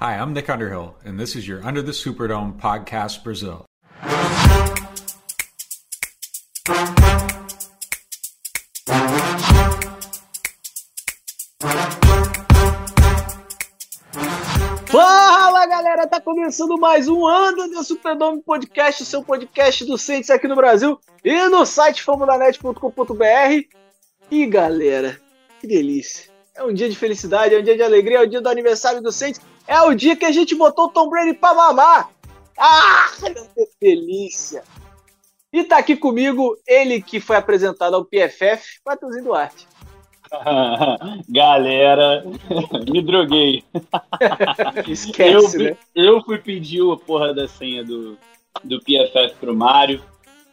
Hi, I'm Nick Underhill, and this is your Under the Superdome podcast Brazil. Fala galera, tá começando mais um Under the Superdome Podcast, seu podcast do Saints aqui no Brasil e no site famodanet.com.br. E galera, que delícia! É um dia de felicidade, é um dia de alegria, é o dia do aniversário do Saints, é o dia que a gente botou o Tom Brady pra mamar! Ah, que delícia! E tá aqui comigo ele que foi apresentado ao PFF, Matheusinho Duarte. Galera, me droguei. Esquece, eu, fui, né? eu fui pedir a porra da senha do, do PFF pro Mário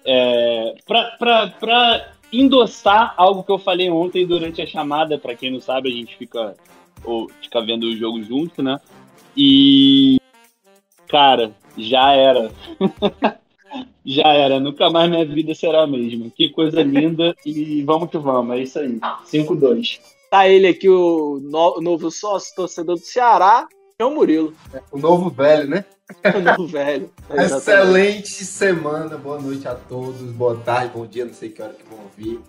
é, pra, pra, pra endossar algo que eu falei ontem durante a chamada. Pra quem não sabe, a gente fica, ou, fica vendo o jogo junto, né? E. Cara, já era. já era. Nunca mais minha vida será a mesma. Que coisa linda. e vamos que vamos. É isso aí. 5-2. Tá ele aqui, o no- novo sócio, torcedor do Ceará, é o Murilo. O novo velho, né? O novo velho. Exatamente. Excelente semana, boa noite a todos, boa tarde, bom dia, não sei que hora que vão ouvir.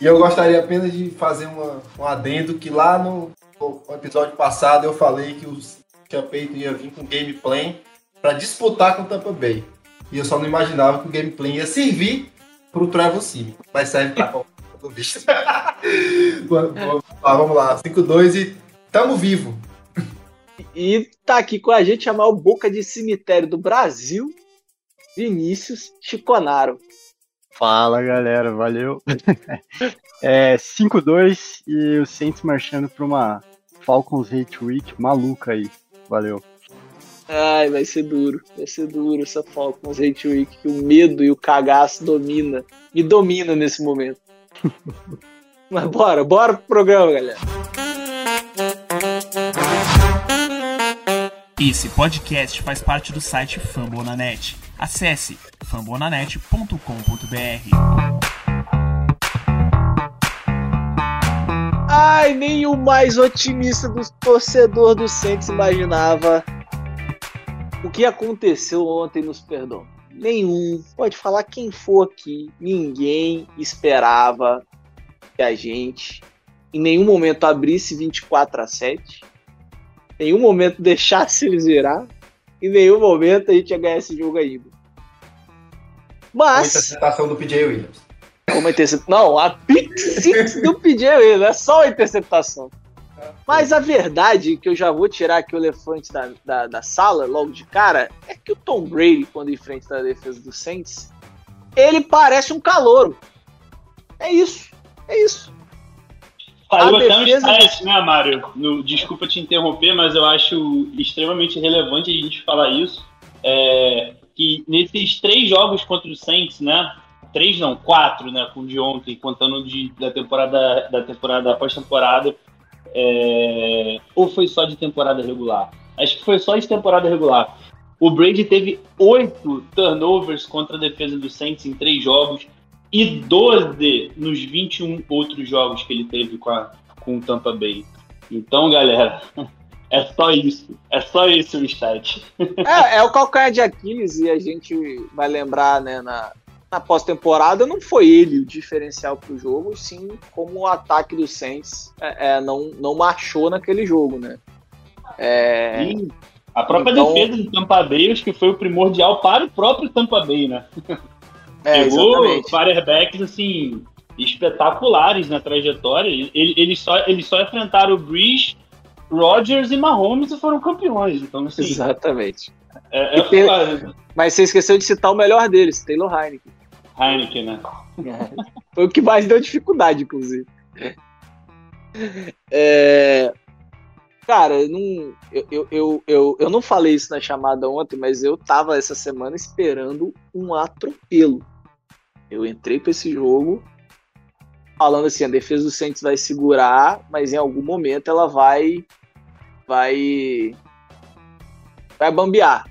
E eu gostaria apenas de fazer uma, um adendo que lá no, no episódio passado eu falei que o Champeito ia vir com gameplay para disputar com o Tampa Bay. E eu só não imaginava que o gameplay ia servir pro Trevor Sim, mas serve pra qualquer visto. vamos lá, vamos lá, 5-2 e tamo vivo. E tá aqui com a gente a maior boca de cemitério do Brasil, Vinícius Chiconaro. Fala galera, valeu. é 5-2 e o Saints marchando pra uma Falcons Hate Week maluca aí. Valeu. Ai, vai ser duro. Vai ser duro essa Falcons Hate Week, que o medo e o cagaço domina. Me domina nesse momento. Mas bora, bora pro programa, galera. Esse podcast faz parte do site Fambonanet. Acesse fambonanet.com.br. Ai, nem o mais otimista do torcedor do Saints imaginava o que aconteceu ontem nos perdão. Nenhum, pode falar quem for aqui, ninguém esperava que a gente em nenhum momento abrisse 24 a 7, em nenhum momento deixasse eles virar, em nenhum momento a gente ia ganhar esse jogo ainda. Muita Mas, apresentação do PJ Williams. Como interceptação. Não, a pick six do PJ Williams, é só a interceptação. Mas a verdade, que eu já vou tirar aqui o elefante da, da, da sala logo de cara, é que o Tom Brady, quando enfrenta a defesa do Saints, ele parece um calouro. É isso. É isso. Saiu A até um defesa- site, né, Mário? No- desculpa te interromper, mas eu acho extremamente relevante a gente falar isso. É, que nesses três jogos contra o Saints, né? Três não, quatro, né? Com o de ontem, contando de, da temporada da temporada pós-temporada. é, ou foi só de temporada regular? Acho que foi só de temporada regular. O Brady teve oito turnovers contra a defesa do Saints em três jogos e 12 nos 21 outros jogos que ele teve com, a, com o Tampa Bay. Então, galera, é só isso. É só esse o stat. É, é o calcanhar de Aquiles e a gente vai lembrar, né, na, na pós-temporada, não foi ele o diferencial pro jogo, sim como o ataque do Saints é, é, não, não marchou naquele jogo, né? É, E a própria Então- defesa do Tampa Bay, acho que foi o primordial para o próprio Tampa Bay, né? é, Pegou exatamente. quarterbacks, assim, espetaculares na trajetória. Ele- Eles só, eles só enfrentaram o Breeze, Rodgers e Mahomes e foram campeões. Então, assim, Exatamente. é, é tem-. Mas você esqueceu de citar o melhor deles, Taylor Heineken. Heineken, né? Foi o que mais deu dificuldade, inclusive. É, Cara, eu não, eu, eu, eu, eu, não falei isso na chamada ontem, mas eu tava essa semana esperando um atropelo. Eu entrei pra esse jogo falando assim, a defesa do Saints vai segurar, mas em algum momento ela vai vai vai bambear.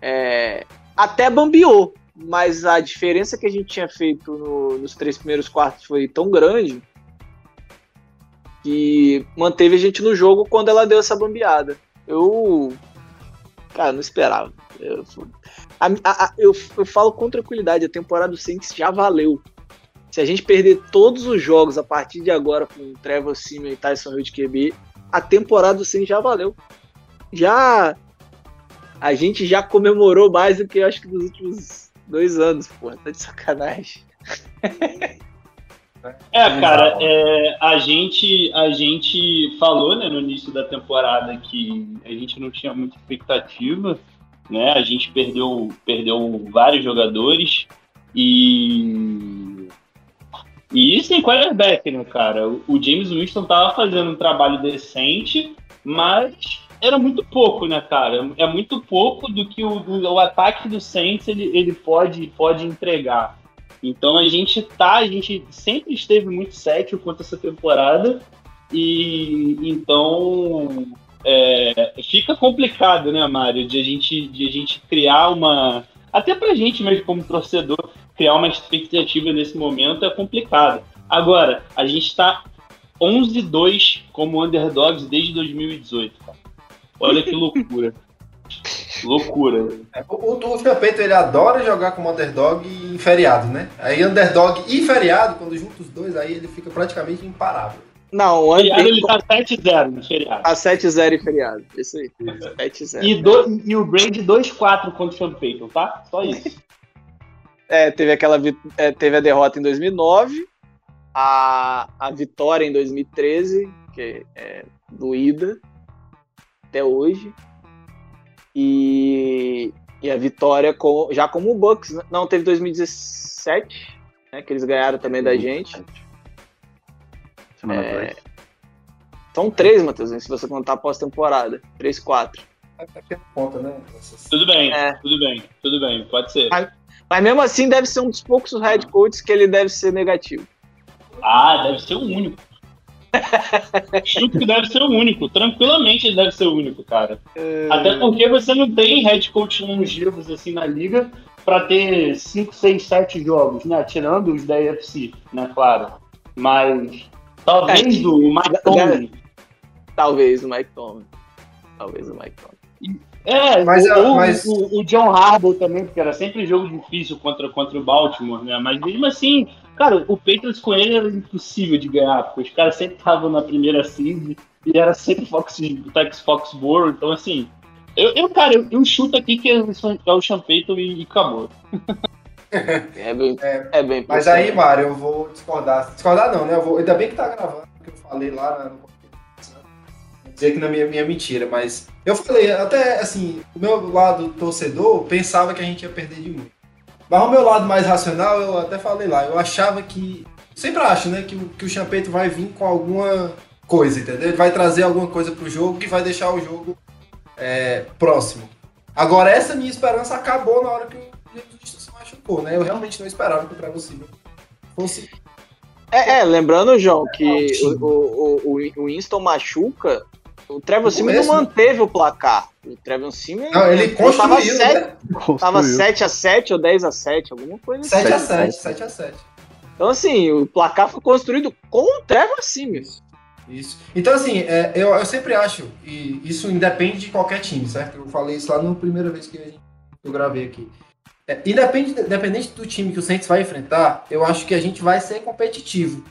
É, até bambeou, mas a diferença que a gente tinha feito no- nos três primeiros quartos foi tão grande que manteve a gente no jogo quando ela deu essa bambeada. eu. Cara, não esperava. Eu, a, a, eu, eu falo com tranquilidade, a temporada do Saints já valeu. Se a gente perder todos os jogos a partir de agora com Trevor Simeon e Tyson Hill de QB, a temporada do Saints já valeu. Já. A gente já comemorou mais do que eu acho que nos últimos dois anos, pô. Tá de sacanagem. É, cara, é, a, gente, a gente falou né, no início da temporada que a gente não tinha muita expectativa, né? A gente perdeu, perdeu vários jogadores e. E isso em quarterback, né, cara? O James Winston tava fazendo um trabalho decente, mas era muito pouco, né, cara? É muito pouco do que o, o ataque do Saints ele, ele pode, pode entregar. Então a gente tá, a gente sempre esteve muito sério quanto essa temporada e então é, fica complicado, né, Mário, de a gente de a gente criar uma até pra gente mesmo como torcedor criar uma expectativa nesse momento é complicado. Agora, a gente tá 11-2 como underdogs desde 2018, cara. Olha que loucura. Loucura. É, o, o, o Champeito, ele adora jogar como underdog em feriado, né? Aí underdog e feriado, quando junta os dois, aí ele fica praticamente imparável. Não, o feriado ele tá 7-0 no feriado. Tá 7-0 em feriado. Isso aí. 7-0. E, do, e o Brady 2-4 contra o Champeito, tá? Só isso. É, teve aquela é, teve a derrota em 2009, a, a vitória em 2013, que é doída até hoje. E, e a vitória com, já como o Bucks. Né? Não, teve 2017, né, que eles ganharam também da gente. Semana É, são três, Matheus, se você contar pós-temporada. Três, quatro. Conta, né? Tudo bem, É. tudo bem, tudo bem, pode ser. Ah. Mas mesmo assim, deve ser um dos poucos head coaches que ele deve ser negativo. Ah, deve ser o único. Chuto que deve ser o único. Tranquilamente ele deve ser o único, cara. Até porque você não tem head coach longevos assim na liga pra ter 5, 6, 7 jogos, né? Tirando os da UFC, né? Claro. Mas talvez É, o Mike Tomlin. Talvez o Mike Tomlin. Talvez o Mike Tomlin. É, Mas, o, ah, o- mas- o, o John Harbaugh também, porque era sempre jogo difícil contra, contra o Baltimore, né? Mas mesmo assim, cara, o Patriots com ele era impossível de ganhar, porque os caras sempre estavam na primeira seed e era sempre Fox, Tex Foxborough, então assim. Eu, eu cara, eu, eu chuto aqui que é o- é o Sean Payton e, e acabou. É bem, É, é, bem Mas aí, Mário, eu vou discordar. Discordar não, né? Eu vou... Ainda bem que tá gravando, porque eu falei lá na- no Vou dizer que não é minha, minha mentira, mas eu falei, até assim, o meu lado torcedor pensava que a gente ia perder de muito. Mas o meu lado mais racional, eu até falei lá, eu achava que. Sempre acho, né, que, o- que o Champeito vai vir com alguma coisa, entendeu? Ele vai trazer alguma coisa pro jogo que vai deixar o jogo é, próximo. Agora, essa minha esperança acabou na hora que o Jesus se machucou, né? Eu realmente não esperava que o Trevor Simeon fosse. É, é, lembrando, João, que o, o, o, o Winston machuca, o Trevor No Simeon não manteve o placar. O Trevor Simeon Não, ele tava construiu, 7, né? tava Construiu. 7x7 ou 10x7, alguma coisa assim. 7x7, 7x7. Então, assim, o placar foi construído com o Trevor Simeon. Isso. Então, assim, é, eu, eu sempre acho, e isso independe de qualquer time, certo? Eu falei isso lá na primeira vez que a eu gravei aqui. É, independe, independente do time que o Saints vai enfrentar, eu acho que a gente vai ser competitivo.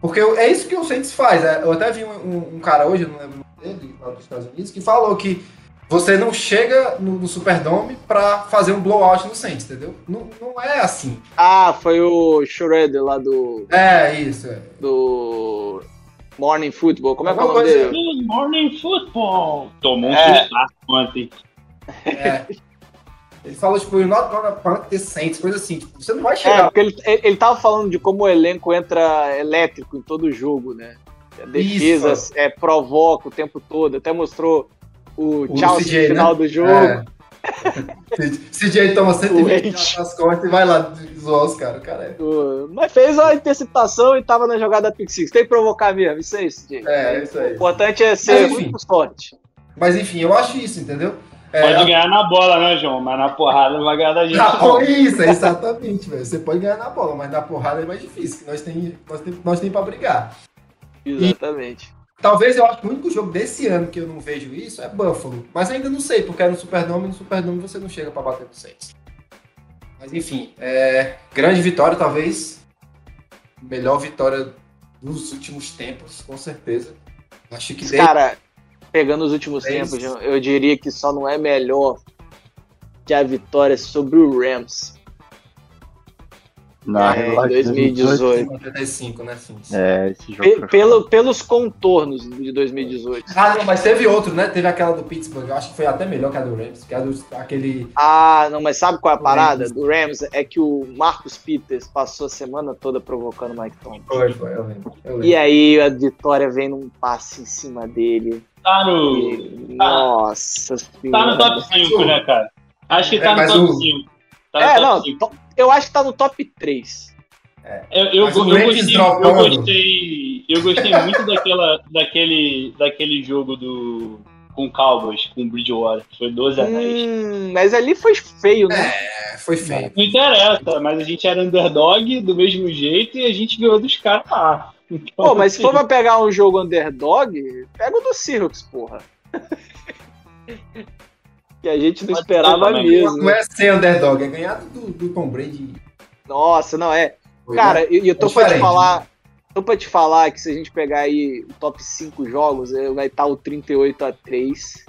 Porque eu- é isso que o Saints faz. é, eu até vi um, um- um cara hoje, eu não lembro o nome dele, lá dos Estados Unidos, que falou que você não chega no, no Superdome pra fazer um blowout no Saints, entendeu? Não, não é assim. Ah, foi o Schroeder lá do, É, isso. É. do Morning Football. Como é que é o nome coisa- dele? Good morning football! Tomou um É. ontem. É. Ele falou, tipo, you're not gonna punt the Saints, coisa assim. Tipo, você não vai É, chegar. porque ele, ele ele tava falando de como o elenco entra elétrico em todo jogo, né? A defesa Isso. é, provoca o tempo todo. Até mostrou o, CJ, no final né? do jogo. É. CJ toma 120 Wait. nas costas e vai lá zoar os caras. O cara é. O- Mas fez a interceptação e tava na jogada Pick Six. Tem que provocar mesmo, isso aí, CJ. É, isso aí. O importante é ser Mas, muito sorte. Mas enfim, eu acho isso, entendeu? É, Pode a- ganhar na bola, né, João? Mas na porrada não vai ganhar da gente. na não. isso, é exatamente, velho. Você pode ganhar na bola, mas na porrada é mais difícil. Nós tem, nós tem, nós tem pra brigar. Exatamente. Talvez eu acho que o único jogo desse ano que eu não vejo isso é Buffalo. Mas ainda não sei, porque é no Superdome e no Superdome você não chega pra bater no Saints. Mas enfim, é, grande vitória, talvez. Melhor vitória dos últimos tempos, com certeza. Acho que desde- Cara, pegando os últimos Desde- tempos, eu- eu diria que só não é melhor que a vitória sobre o Rams. Na É, de 2018. 55, né, Fins? É, esse jogo foi pelo, pelos contornos de 2018. Ah, não, mas teve outro, né? Teve aquela do Pittsburgh. Eu acho que foi até melhor que a do Rams. Que a do, aquele. Ah, não, mas sabe qual é a parada do Rams? É que o Marcus Peters passou a semana toda provocando o Mike Thomas. Foi, foi, eu lembro. Eu lembro. E aí a vitória vem num passe em cima dele. Tá no, E, nossa tá senhora. no top 5, né, cara? Acho que É, tá no mas top o- 5. Tá no É, top não, 5. Eu acho que tá no top 3. Eu, eu, eu Rams gostei, eu gostei, eu gostei muito daquela, daquele, daquele jogo do com Cowboys, com o Bridgewater, que foi 12 a 10. Hum, mas ali foi feio, né? É, foi feio. Não interessa, mas a gente era underdog do mesmo jeito e a gente ganhou dos caras lá. Então, Pô, mas se for assim, pra pegar um jogo underdog, pega o do Seahawks, porra. que a gente não Pode esperava mesmo. Não é ser underdog, é ganhar do, do Tom Brady. Nossa, não é. Foi, Cara, né? e eu tô É pra te falar. Tô pra te falar que se a gente pegar aí o top 5 jogos, eh, vai estar o 38 a 3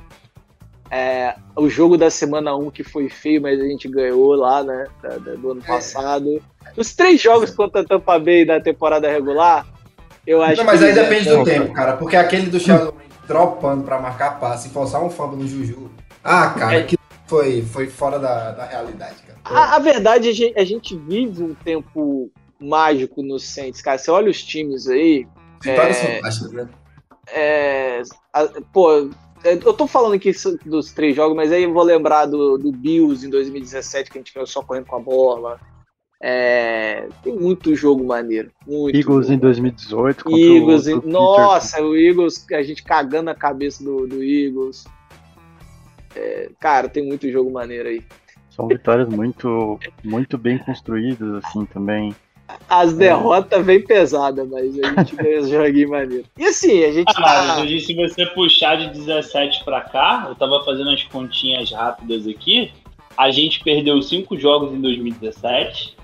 É, o jogo da semana 1 que foi feio, mas a gente ganhou lá, né? da- da- do ano É. passado. Os três jogos contra a Tampa Bay da temporada regular, eu acho Não, mas que. aí depende do tempo, cara. Porque aquele do Sheldon dropando pra marcar passe e forçar um fumble no Juju. Ah, cara, É. aquilo foi, foi fora da, da realidade, cara. A, a verdade é que a gente, a gente vive um tempo mágico no Saints, cara. Você olha os times aí, Vitórias é- fantásticas, né? É, a- pô, eu tô falando aqui dos três jogos, mas aí eu vou lembrar do, do Bills em 2017, que a gente ganhou só correndo com a bola. É, tem muito jogo maneiro. Muito. Eagles em jogo. 2018 contra Eagles, o, em- nossa, o Eagles, a gente cagando a cabeça do, do Eagles. É, cara, tem muito jogo maneiro aí. São vitórias muito, muito bem construídas, assim, também. As derrotas vem pesadas, mas a gente ganha os joguinhos maneiros. E assim, a gente Ah, tá. hoje, se você puxar de 17 pra cá, eu tava fazendo as continhas rápidas aqui. A gente perdeu cinco jogos em 2017.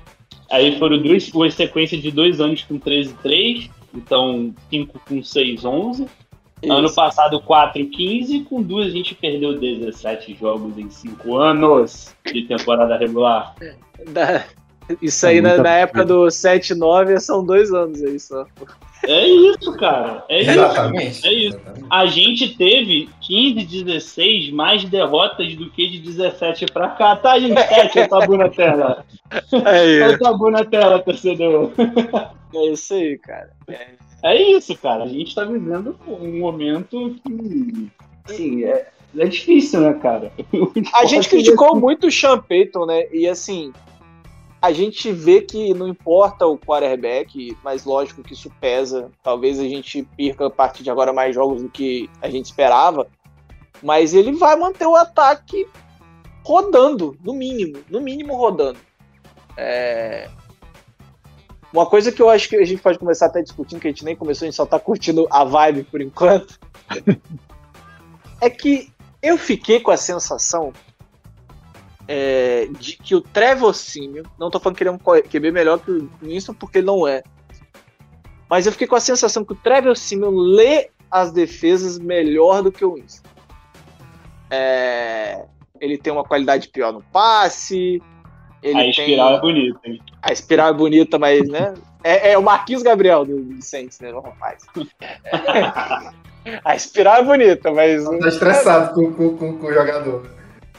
Aí foram duas, uma sequência de dois anos com 13 e 3. Então, 5 com 6, 11. Ano Isso. passado, 4 15. Com duas, a gente perdeu 17 jogos em 5 anos de temporada regular. Da- Isso aí É na, na época do 7-9 são dois anos aí só. É isso, cara. É isso. Exatamente. É isso. A gente teve 15, 16 mais derrotas do que de 17 pra cá. Tá, gente? Sete, o tabu na tela. É, Olha o tabu na tela, torcedor. é isso aí, cara. É isso, cara. A gente tá vivendo um momento que. Assim, é, é difícil, né, cara? A gente criticou muito o Sean Payton, né? E assim, a gente vê que não importa o quarterback, mas lógico que isso pesa. Talvez a gente perca a partir de agora mais jogos do que a gente esperava. Mas ele vai manter o ataque rodando, no mínimo. No mínimo rodando. É, Uma coisa que eu acho que a gente pode começar até discutindo, que a gente nem começou, a gente só tá curtindo a vibe por enquanto. é que eu fiquei com a sensação é, de que o Trevor Simio, não tô falando que ele é um QB melhor que o Winston, porque ele não é. Mas eu fiquei com a sensação que o Trevor Simio lê as defesas melhor do que o Winston. É, ele tem uma qualidade pior no passe. Ele A espiral tem... é bonita, hein? A espiral é bonita, mas, né? É, é o Marquinhos Gabriel do, do Saints, né? Não faz. a espiral é bonita, mas Tá estressado com, com, com, com o jogador.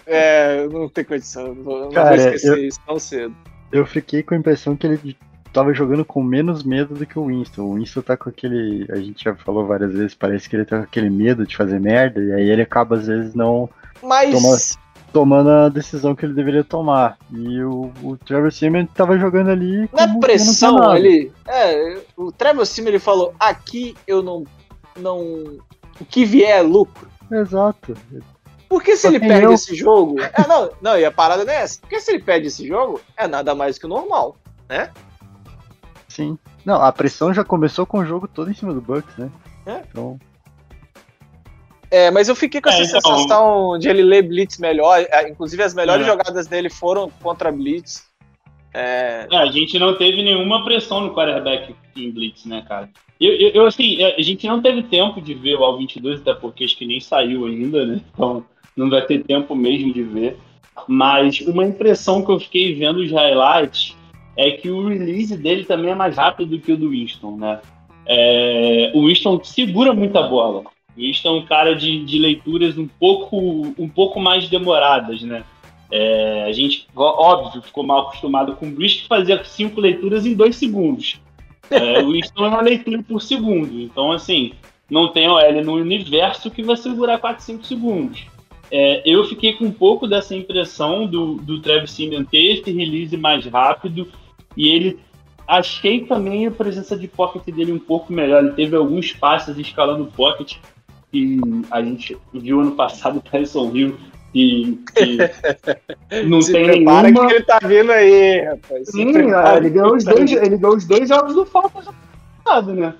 é, não tem condição. Não vou, não vou Cara, esquecer eu- isso tão cedo. Eu fiquei com a impressão que ele tava jogando com menos medo do que o Winston. O Winston tá com aquele. A gente já falou várias vezes, parece que ele tá com aquele medo de fazer merda, e aí ele acaba, às vezes, não Mas Toma- tomando a decisão que ele deveria tomar. E o, o Trevor Simeon tava jogando ali. na quer pressão ali, é, o Trevor Sim ele falou: aqui eu não. não o que vier é lucro. Exato. Porque se Só ele perde eu. esse jogo. É, não, não, e a parada não é essa. Porque se ele perde esse jogo, é nada mais que o normal. Sim. Não, a pressão já começou com o jogo todo em cima do Bucks, né? É. Então, É, mas eu fiquei com essa É, então- sensação de ele ler Blitz melhor. é, Inclusive, as melhores É. jogadas dele foram contra Blitz. É, É, a gente não teve nenhuma pressão no quarterback em Blitz, né, cara? Eu, eu, eu, assim, a gente não teve tempo de ver o All-22, até porque acho que nem saiu ainda, né? Então não vai ter tempo mesmo de ver. Mas uma impressão que eu fiquei vendo os highlights é que o release dele também é mais rápido do que o do Winston, né? É, o Winston segura muita bola. Winston é um cara de, de leituras um pouco, um pouco mais demoradas, né? É, a gente, óbvio, ficou mal acostumado com o Bruce que fazia cinco leituras em dois segundos. É, o Winston é uma leitura por segundo. Então, assim, não tem OL no universo que vai segurar 4, 5 segundos. É, eu fiquei com um pouco dessa impressão do, do Travis Simeon ter esse release mais rápido e ele achei também a presença de pocket dele um pouco melhor. Ele teve alguns passes escalando o pocket que a gente viu ano passado o Tyson Hill e que não se tem prepara nenhuma. que ele tá vindo aí, rapaz. Se Sim, prepara ele que ganhou os tá dois, ele ganhou os dois jogos do Falcons passado, né?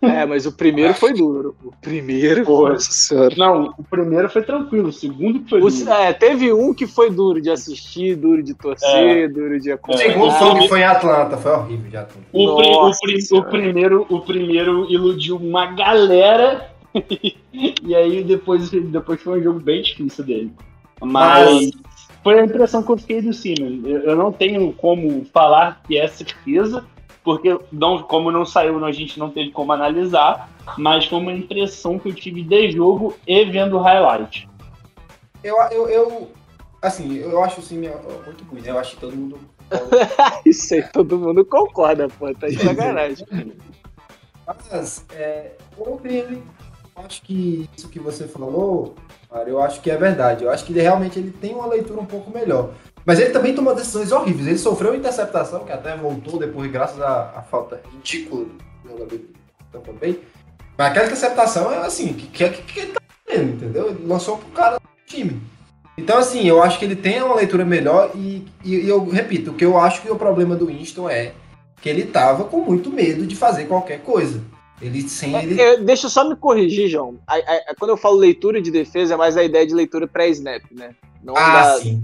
É, mas o primeiro foi duro. O primeiro, senhora. Não, o primeiro foi tranquilo, o segundo que foi O- duro. é, teve um que foi duro de assistir, duro de torcer, duro de O acompanhar. segundo É. foi que foi em Atlanta, foi horrível de Atlanta. O, pri- o pri- o primeiro, o primeiro iludiu uma galera e aí depois, depois foi um jogo bem difícil dele. Mas foi a impressão que eu fiquei do Siemens. Eu, não tenho como falar que é certeza, porque não, como não saiu, a gente não teve como analisar, mas foi uma impressão que eu tive de jogo e vendo o highlight. Eu, eu, eu assim, eu acho o Simeon muito ruim, né? Eu acho que todo mundo. Isso aí todo mundo concorda, pô. Tá de sacanagem. Mas, é, ontem ele. Acho que isso que você falou, cara, eu acho que é verdade. Eu acho que ele realmente ele tem uma leitura um pouco melhor. Mas ele também tomou decisões horríveis. Ele sofreu interceptação, que até voltou depois, graças à, à falta ridícula do jogador do Tampa. Mas aquela interceptação é assim, que, que, que, que ele tá fazendo, entendeu? Ele lançou pro cara do time. Então, assim, eu acho que ele tem uma leitura melhor e, e, e eu repito, o que eu acho que o problema do Winston é que ele tava com muito medo de fazer qualquer coisa. Ele sem ele. É, deixa eu só me corrigir, João. A- a- quando eu falo leitura de defesa, é mais a ideia de leitura pré-snap, né? Não Ah, da- sim.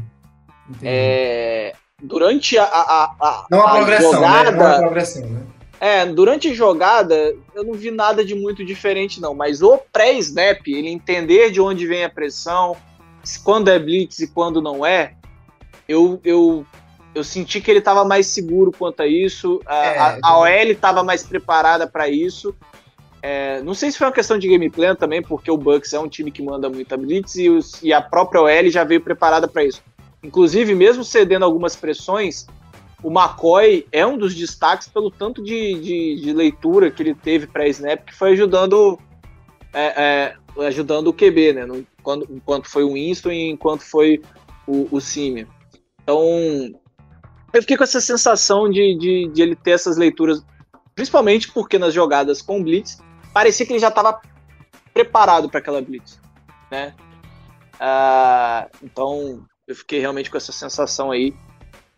Entendi. é, durante a, a, a, Não a progressão, jogada, né? Não a progressão, né? É, durante a jogada, eu não vi nada de muito diferente, não. Mas o pré-snap, ele entender de onde vem a pressão, quando é blitz e quando não é, eu, eu, eu senti que ele estava mais seguro quanto a isso. A, É, a- a OL estava mais preparada para isso. É, não sei se foi uma questão de game plan também, porque o Bucks é um time que manda muita blitz e, os- e a própria OL já veio preparada para isso. Inclusive, mesmo cedendo algumas pressões, o McCoy é um dos destaques pelo tanto de, de, de leitura que ele teve pré-snap, que foi ajudando é, é, ajudando o QB, né? No- quando, enquanto foi o Winston e enquanto foi o, o. Então, eu fiquei com essa sensação de, de, de ele ter essas leituras, principalmente porque nas jogadas com Blitz, parecia que ele já estava preparado para aquela Blitz, né? Ah, então, eu fiquei realmente com essa sensação aí.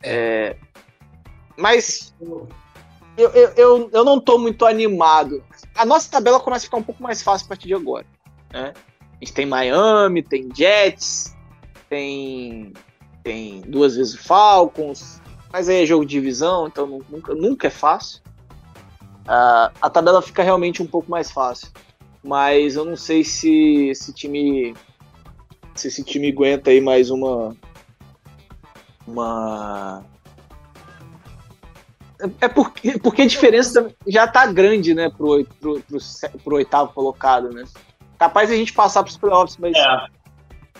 É, mas eu, eu, eu, eu não tô muito animado. A nossa tabela começa a ficar um pouco mais fácil a partir de agora. Né? A gente tem Miami, tem Jets, tem, tem duas vezes o Falcons, mas aí é jogo de divisão, então nu- nunca, nunca é fácil. Ah, a tabela fica realmente um pouco mais fácil. Mas eu não sei se esse time. Se esse time aguenta aí mais uma. Uma. É porque, porque a diferença já tá grande, né, pro, pro, pro, pro oitavo colocado, né? Capaz a gente passar pros playoffs, mas. É,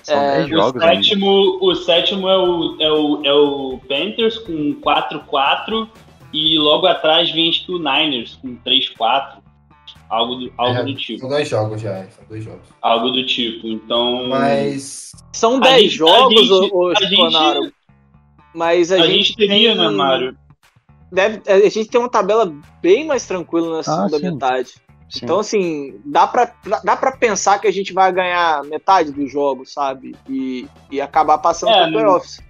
São É, 10 o jogos ainda. sétimo, o sétimo é o, é, o, é o Panthers com 4-4 e logo atrás vem acho que o Niners com 3-4. Algo do, algo É, do tipo. São dois jogos já, é, são dois jogos. Algo do tipo. Então. Mas. São 10 gente- jogos, gente- Chiconaro, Mas a, a, gente, gente teria, tem- né, Mário? Deve, a gente tem uma tabela bem mais tranquila na segunda sim. metade. Sim. Então, assim, dá pra, dá pra pensar que a gente vai ganhar metade dos jogos, sabe? E, e acabar passando É, pro playoffs.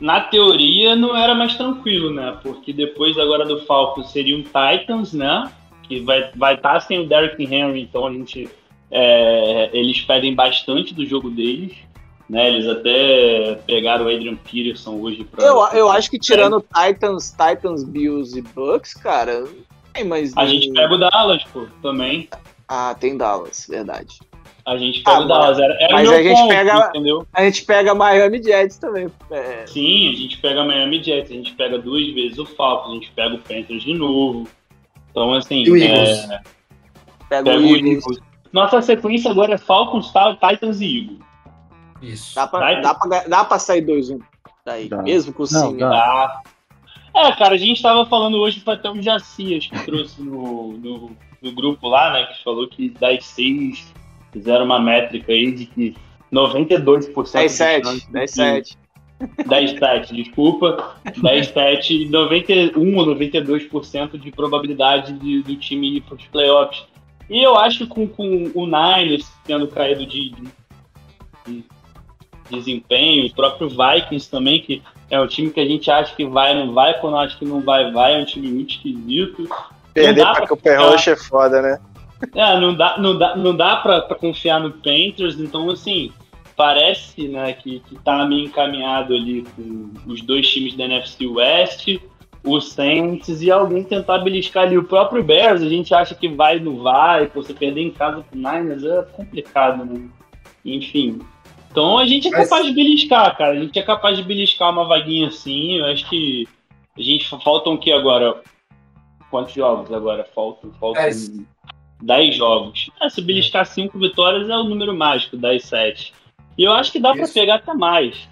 Na teoria não era mais tranquilo, né? Porque depois agora do Falcons seria um Titans, né? Que vai estar vai tá sem o Derrick Henry, então a gente é, eles pedem bastante do jogo deles. Né, eles até pegaram o Adrian Peterson hoje pra. Eu, eu acho que tirando Titans, Titans, Bills e Bucks, cara, tem mais. A gente pega o Dallas, pô, também. Ah, tem Dallas, verdade. A gente pega Ah, o Dallas. Era, era mas a gente ponto, pega- entendeu? A gente pega Miami Jets também. É, Sim, a gente pega Miami Jets, a gente pega duas vezes o Falcons, a gente pega o Panthers de novo. Então, assim, E o Eagles? é, pega pega o o Eagles. Eagles. Nossa sequência agora é Falcons, Titans e Eagles. Isso. Dá pra, dá, pra, dá pra sair 2-1 daí, Dá. mesmo com o Não, Sim. dá. É, cara, a gente tava falando hoje, foi até o Jacias que trouxe no, no, no grupo lá, né, que falou que das seis fizeram uma métrica aí de que 92% de 10-7, chance de- 10-7. 10-7, desculpa. 10-7, 91 ou 92% de probabilidade de- do time ir para os playoffs. E eu acho que com, com o Niners tendo caído de, de- de desempenho, o próprio Vikings também, que é um time que a gente acha que vai, não vai, quando acha que não vai, vai, é um time muito esquisito. Perder pra Cooper Rush é foda, né? É, não dá, não dá, não dá pra, pra confiar no Panthers, então assim, parece né, que, que tá meio encaminhado ali com os dois times da NFC West, o Saints e alguém tentar beliscar ali o próprio Bears, a gente acha que vai, não vai, pô, você perder em casa pro Niners é complicado, né? Enfim. Então a gente é Mas- capaz de beliscar, cara. A gente é capaz de beliscar uma vaguinha assim. Eu acho que a gente faltam o que agora? Quantos jogos agora? Faltam, faltam Dez. 10 jogos. É, se beliscar 5 vitórias é o número mágico, 10, 7. E eu acho que dá pra Isso. pegar até mais.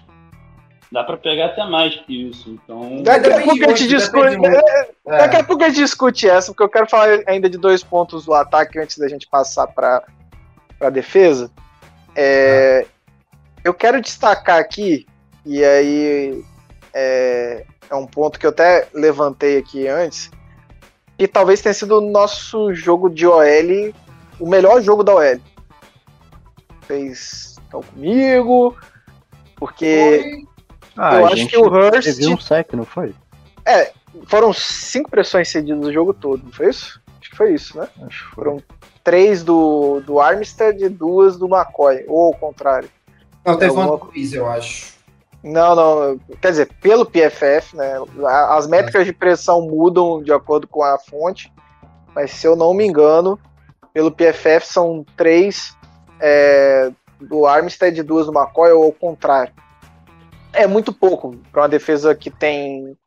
Dá pra pegar até mais que isso. Então. Daqui a pouco a gente discute. depende muito. É. Daqui a pouco a gente discute essa, porque eu quero falar ainda de dois pontos do ataque antes da gente passar para a defesa. É, eu quero destacar aqui, e aí é, é um ponto que eu até levantei aqui antes, que talvez tenha sido o nosso jogo de OL, o melhor jogo da OL. Vocês estão comigo? Porque Ah, eu acho que o Hurst teve um sec, não foi? foram cinco pressões cedidas no jogo todo, não foi isso? Acho que foi isso, né? Acho que foi. Foram três do, do Armstead e duas do McCoy, ou ao contrário. Não, teve Alguma uma quiz, eu acho. Não, não, quer dizer, pelo PFF, né? As métricas de pressão mudam de acordo com a fonte, mas se eu não me engano, pelo PFF são três é, do Armstead e duas do McCoy, ou ao contrário. É muito pouco para uma defesa que tem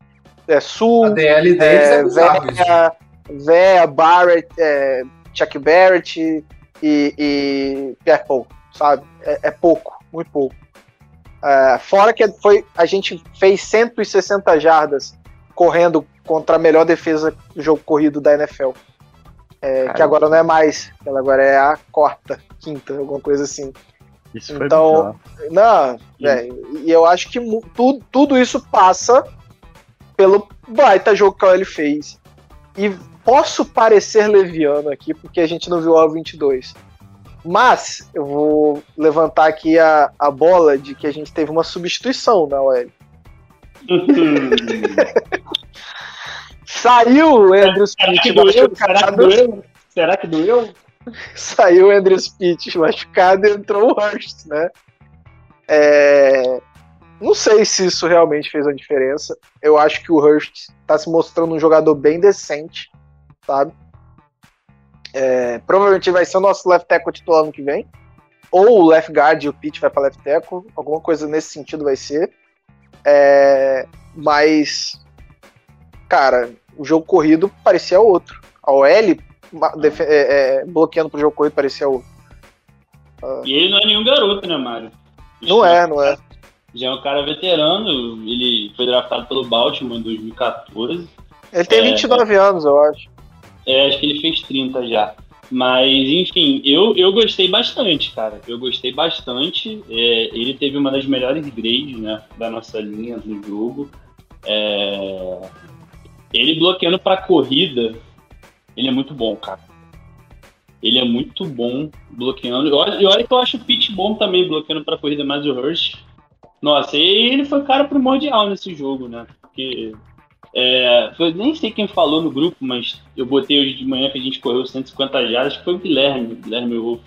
é, Sul, A DL deles é, é, Véia, Barrett, é, Chuck Barrett e, e Pierre Paul, sabe? É, é pouco, muito pouco. É, fora que foi, a gente fez 160 jardas correndo contra a melhor defesa do jogo corrido da NFL. É, que agora não é mais, ela agora é a quarta, quinta, alguma coisa assim. Isso foi Então, bizarro. Não, velho, e eu acho que mu- tu- tudo isso passa pelo baita jogo que a OL fez. E posso parecer leviano aqui, porque a gente não viu o 22. Mas eu vou levantar aqui a, a bola de que a gente teve uma substituição na OL. Saiu o Andrew Será que Smith doeu? Será que doeu? Será que doeu? Saiu o Andrew Smith machucado e entrou o Hurst, né? É, Não sei se isso realmente fez uma diferença. Eu acho que o Hurst tá se mostrando um jogador bem decente, sabe? É, Provavelmente vai ser o nosso left tackle titular ano que vem. Ou o left guard e o Pitt vai para left tackle. Alguma coisa nesse sentido vai ser. É, Mas, cara, o jogo corrido parecia outro. A OL é, é, bloqueando pro jogo corrido parecia outro. E ele não é nenhum garoto, né, Mário? Não é, não é. Já é um cara veterano, ele foi draftado pelo Baltimore em 2014. Ele tem É. 29 anos, eu acho. É, acho que ele fez 30 já. Mas, enfim, eu, eu gostei bastante, cara. Eu gostei bastante. É, ele teve uma das melhores grades né, da nossa linha do jogo. É, ele bloqueando pra corrida, ele é muito bom, cara. Ele é muito bom bloqueando. E olha, olha que eu acho o Pitt bom também bloqueando pra corrida, mas o Hurst. Nossa, ele foi cara primordial nesse jogo, né? Porque é, eu nem sei quem falou no grupo, mas eu botei hoje de manhã que a gente correu 150 jardas, que foi o Guilherme, Guilherme Wolf.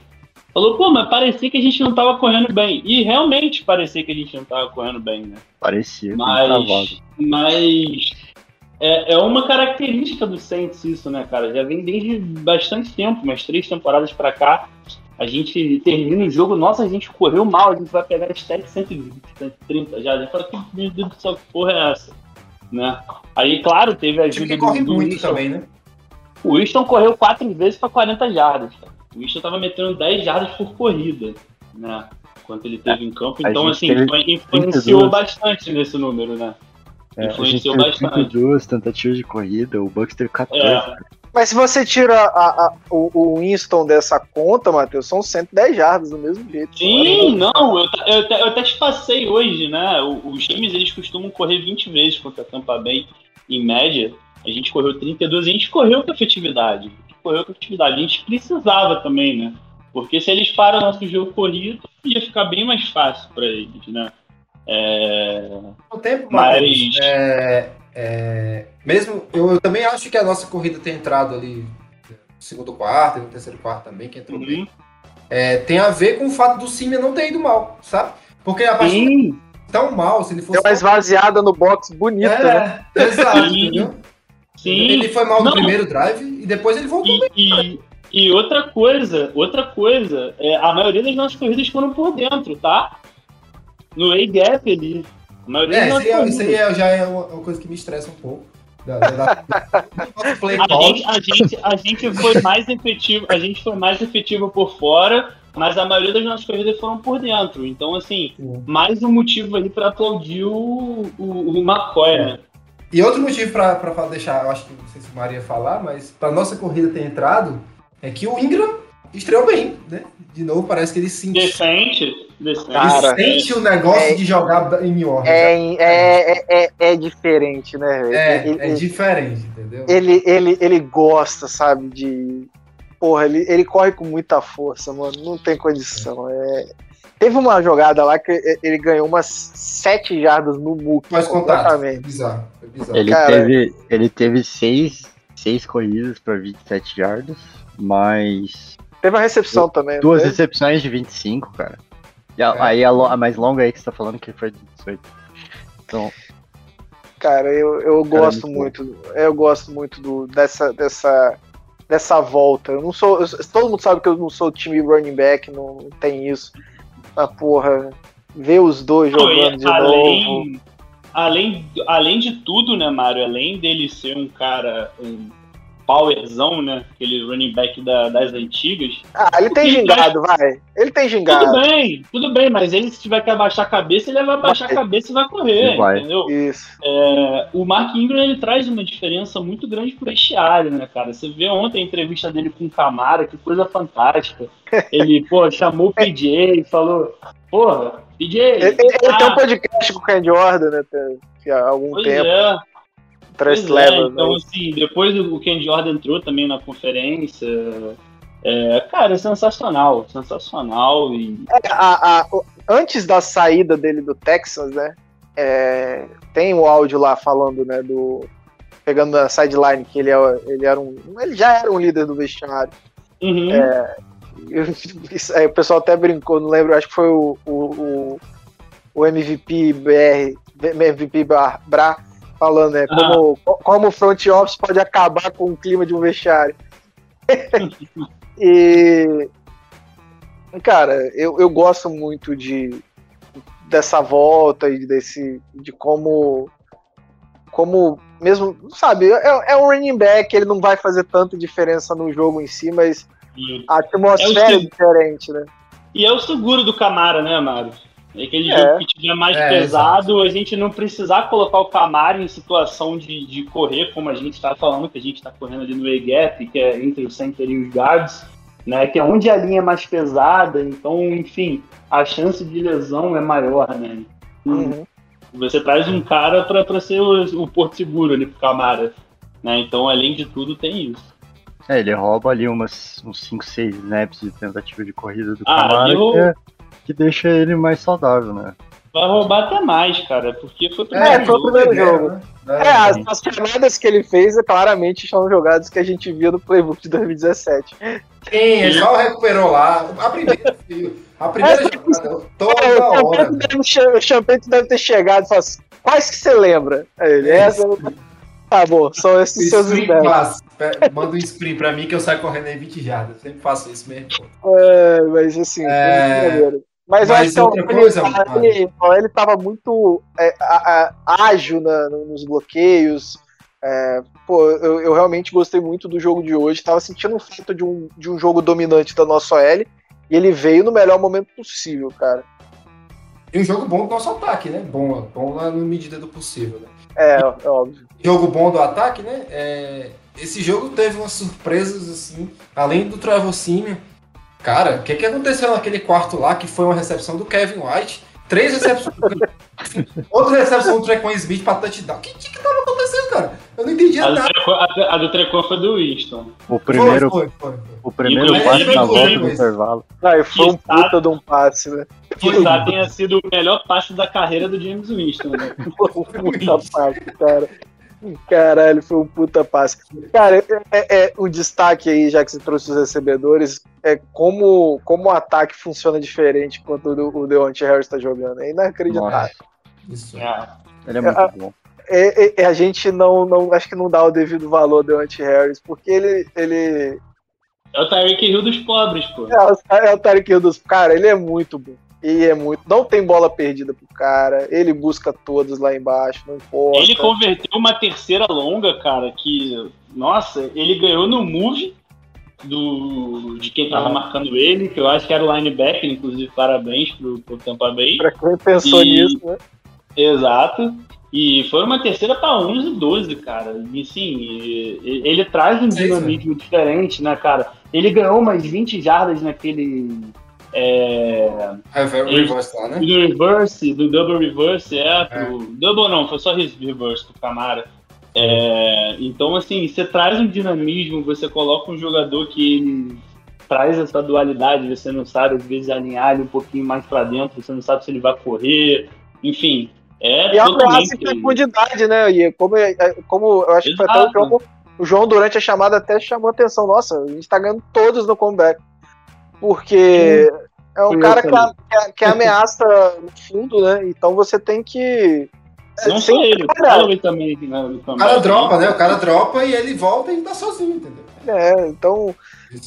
falou, pô, mas parecia que a gente não tava correndo bem. E realmente parecia que a gente não tava correndo bem, né? Parecia. Mas, mas é, é uma característica do Saints isso, né, cara? Já vem desde bastante tempo, umas três temporadas pra cá. A gente termina o jogo, nossa, a gente correu mal, a gente vai pegar as 120, 130 já. Fala, que meu Deus do céu, que porra é essa? Né? Aí, claro, teve a ajuda que corre do, do muito Winston. também, né? O Winston correu quatro vezes para 40 jardas. Cara. O Winston tava metendo 10 jardas por corrida, né? Enquanto ele teve em campo. Então, assim, influenciou 32. bastante nesse número, né? É, a gente influenciou teve bastante. 32 tentativas de corrida, o Bucks teve 14. É. Mas se você tira a- a- o, o Winston dessa conta, Matheus, são 110 jardas do mesmo jeito. Sim, não, eu, eu, eu até te passei hoje, né? Os times eles costumam correr 20 vezes contra a Tampa Bay, em média. A gente correu 32 e a gente correu com efetividade. A gente correu com efetividade. A gente precisava também, né? Porque se eles param o nosso jogo corrido, ia ficar bem mais fácil para eles, né? É... O tempo, Mas- Matheus, é, é, mesmo, eu, eu também acho que a nossa corrida tem entrado ali no segundo quarto e no terceiro quarto também, que entrou bem. Uhum. É, tem a ver com o fato do Simia não ter ido mal, sabe? Porque a partir Sim, tão mal, se ele fosse. Deu uma esvaziada no box bonita, né? é, exato, Sim. entendeu? sim. Ele foi mal no Não. primeiro drive e depois ele voltou bem. E, e, e outra coisa, outra coisa, é, a maioria das nossas corridas foram por dentro, tá? No A-gap ali. A maioria É, isso aí, é- isso aí é- já é uma, uma coisa que me estressa um pouco. Da, da, A gente, a, gente, a gente foi mais efetivo, a gente foi mais efetivo por fora, mas a maioria das nossas corridas foram por dentro. Então, assim, Sim. mais um motivo ali pra aplaudir o, o, o McCoy, né? E outro motivo fa- deixar, eu acho que não sei se o Maria ia falar, mas pra nossa corrida ter entrado, é que o Ingram estreou bem, né? De novo, parece que ele sentiu. Decente, decente. Cara, ele sente o negócio é- de jogar em New Orleans. É, é, é, é, é diferente, né? velho? É, ele, é diferente, entendeu? ele, ele, ele gosta, sabe, de. Porra, ele, ele corre com muita força, mano. Não tem condição. É... Teve uma jogada lá que ele ganhou umas 7 jardas no muco. Faz contato. Foi bizarro. Foi bizarro. Ele Cara- teve, ele teve seis, seis corridas para 27 jardas, mas Teve uma recepção também. duas né? recepções de 25, cara. E a, É. Aí a, a mais longa aí que você tá falando que foi de 18. Então, Cara, eu, eu Cara, gosto muito muito. Eu gosto muito do, dessa, dessa, dessa volta. Eu não sou. eu- todo mundo sabe que eu não sou time running back, não tem isso. Mas, porra, ver os dois Não, e jogando de novo. além, além, além de tudo, né, Mário? Além dele ser um cara, um powerzão, né? Aquele running back da- das antigas. Ah, ele tem Porque- gingado, vai. Ele tem Tudo gingado. bem, tudo bem, mas ele se tiver que abaixar a cabeça, ele vai abaixar a cabeça e vai correr, Vai. entendeu? Isso. É, o Mark Ingram ele traz uma diferença muito grande pro vestiário, né, cara? Você vê ontem a entrevista dele com o Camara, que coisa fantástica. Ele, pô, chamou o PJ e falou, porra, PJ, Ele, ele- ele ah, tem um podcast com o Ken Jordan, né? há algum pois tempo. é, Três pois é, levels. então né? assim, depois o Ken Jordan entrou também na conferência. É, cara, é sensacional, sensacional e A- a- o- antes da saída dele do Texas, né? é, tem o áudio lá falando, né? Do. Pegando na sideline, que ele, é, ele era um. Ele já era um líder do vestiário. Uhum. Isso aí, o pessoal até brincou, não lembro, acho que foi o, o, o, o MVP BR, MVP Bra, Bra falando, né? Como, como o front office pode acabar com o clima de um vestiário. e. Cara, eu, eu gosto muito de dessa volta e desse de como como mesmo sabe é, é um running back ele não vai fazer tanta diferença no jogo em si mas E- a atmosfera É é, diferente, né? E é o seguro do Camara, né, Mário? É aquele É. jogo que tiver mais É, pesado, a gente não precisar colocar o Camara em situação de, de correr, como a gente está falando, que a gente está correndo ali no A-gap, que é entre o center e os guards, né? Que é onde a linha é mais pesada, então, enfim, a chance de lesão é maior, né? Uhum. Você traz um cara para ser o, o porto seguro ali pro Camara. Né? Então, além de tudo, tem isso. é, ele rouba ali umas, uns 5, 6 snaps de tentativa de corrida do Ah, Camara, eu- que, é- que deixa ele mais saudável, né? Vai roubar até mais, cara, porque foi o É, primeiro foi o jogo. primeiro né? jogo. É, É, as, as jogadas que ele fez é, claramente são jogadas que a gente via no playbook de 2017. Sim, ele só recuperou lá. A primeira. A primeira É, jogada, toda É, o hora. Champento deve, o Champento deve ter chegado e falado assim, quais que você lembra? Aí ele, essa... Tá bom, são esses seus ideias. Manda um screen pra mim que eu saio correndo em 20 jardas. Sempre faço isso mesmo. É, mas assim, É, maneiro. Mas, eu mas acho que é coisa, ele, ele, ele tava muito é, a- a- ágil na- no- nos bloqueios. É, pô, eu, eu realmente gostei muito do jogo de hoje. Tava sentindo falta de um, de um jogo dominante da nossa OL. E ele veio no melhor momento possível, cara. E um jogo bom do nosso ataque, né? Bom, bom na medida do possível, né? É, é óbvio. Jogo bom do ataque, né? É, Esse jogo teve umas surpresas, assim, além do Simeon. Cara, o que, que aconteceu naquele quarto lá, que foi uma recepção do Kevin White? Três recepções. Outra recepção do Trequan Smith pra touchdown. O que, que, que tava acontecendo, cara? Eu não entendi A nada. Trecon, a, do- a do Trecon foi do Winston. O primeiro, Foi, foi, foi. o primeiro passe na volta do intervalo. Ah, e foi um Está- puta de um passe, né? Quizá tenha sido o melhor passe da carreira do James Winston, né? Foi puta passe, cara. Caralho, foi um puta passe. Cara, é, é- é o destaque aí, já que você trouxe os recebedores, é como, como o ataque funciona diferente quando o, o Deontay Harris tá jogando. É inacreditável. Isso. É. Ele é muito bom. É, é- é- a gente não, não. Acho que não dá o devido valor ao Deontay Harris, porque ele. ele É o Tyreek Hill dos pobres, pô. é, o- é o Tarek Hill dos. Cara, ele é muito bom. E é muito. Não tem bola perdida cara. Ele busca todos lá embaixo, não importa. Ele converteu uma terceira longa, cara, que, nossa, ele ganhou no move do, de quem tava Ah. marcando ele, que eu acho que era o linebacker, inclusive, parabéns pro, pro Tampa Bay. Pra quem pensou E- nisso, né? Exato. E foi uma terceira para 11 e 12, cara. E sim, ele traz um dinamismo diferente, né, cara? Ele ganhou umas 20 jardas naquele. É, É, reverse lá, né? do reverse, do double reverse, é, pro. Double não, foi só reverse pro Camara. É, então, assim, você traz um dinamismo, você coloca um jogador que traz essa dualidade, você não sabe, às vezes, alinhar ele um pouquinho mais pra dentro, você não sabe se ele vai correr, enfim. É E a ameaça totalmente. em profundidade, né? E como, é- é- como eu acho que foi até o Exato. jogo, o João, durante a chamada, até chamou a atenção. Nossa, a gente tá ganhando todos no comeback. Porque é um cara que, a- que, ameaça no fundo, né? Então você tem que. Não sem só ele, o também. Né, O cara dropa, né? O cara dropa e ele volta e tá sozinho, entendeu? É, então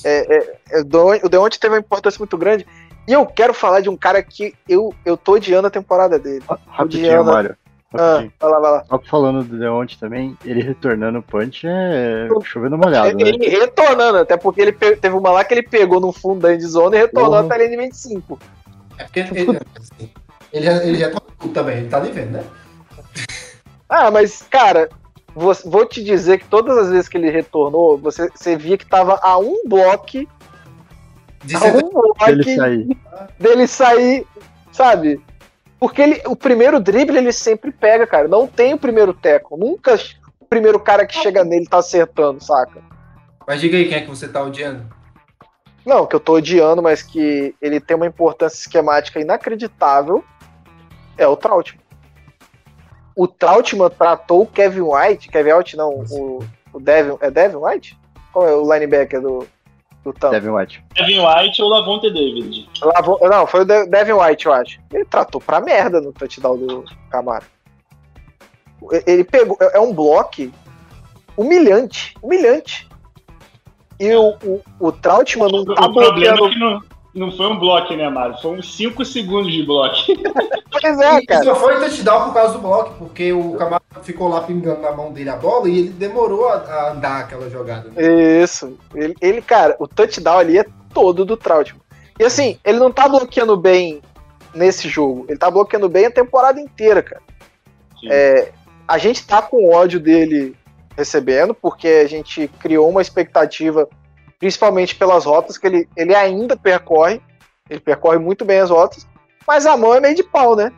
é, é, é, o Deontay teve uma importância muito grande. E eu quero falar de um cara que eu, eu tô odiando a temporada dele. Rapidinho, Diana. Mário. Ah, vai lá, vai lá. Só falando do Deontay também, ele retornando o punch é chovendo molhado, né? Ele retornando, até porque ele pe- teve uma lá que ele pegou no fundo da endzone e retornou Uhum. até a linha de 25. É porque ele, assim, ele, já, ele já tá tudo também, ele tá devendo, né? Ah, mas, cara, vou, vou te dizer que todas as vezes que ele retornou, você, você via que tava a um bloco, De a um bloco Pra ele sair. dele sair, sabe? Porque ele, o primeiro drible ele sempre pega, cara. Não tem o primeiro teco. Nunca o primeiro cara que chega nele tá acertando, saca? Mas diga aí quem é que você tá odiando. Não, que eu tô odiando, mas que ele tem uma importância esquemática inacreditável, é o Trautmann. O Trautmann tratou o Kevin White, Kevin White não, o, o Devin, é Devin White? Qual é o linebacker do, do Tampa? Devin White. Kevin White ou Lavonte David. Lavou- não, foi o De- Devin White, eu acho. Ele tratou pra merda no touchdown do Camara. Ele pegou, é é um bloco humilhante, humilhante. E o, o, o Trautmann não tá o problema bloqueando. é que não, não foi um bloco, né, Mário? Foi uns 5 segundos de bloco. Pois é, E cara. só foi touchdown por causa do bloco, porque o Camaro ficou lá pingando na mão dele a bola e ele demorou a, a andar aquela jogada. né? Isso. Ele, ele, cara, o touchdown ali é todo do Trautmann. E assim, ele não tá bloqueando bem nesse jogo. Ele tá bloqueando bem a temporada inteira, cara. É, a gente tá com ódio dele recebendo, porque a gente criou uma expectativa, principalmente pelas rotas, que ele, ele ainda percorre. Ele percorre muito bem as rotas, mas a mão é meio de pau, né?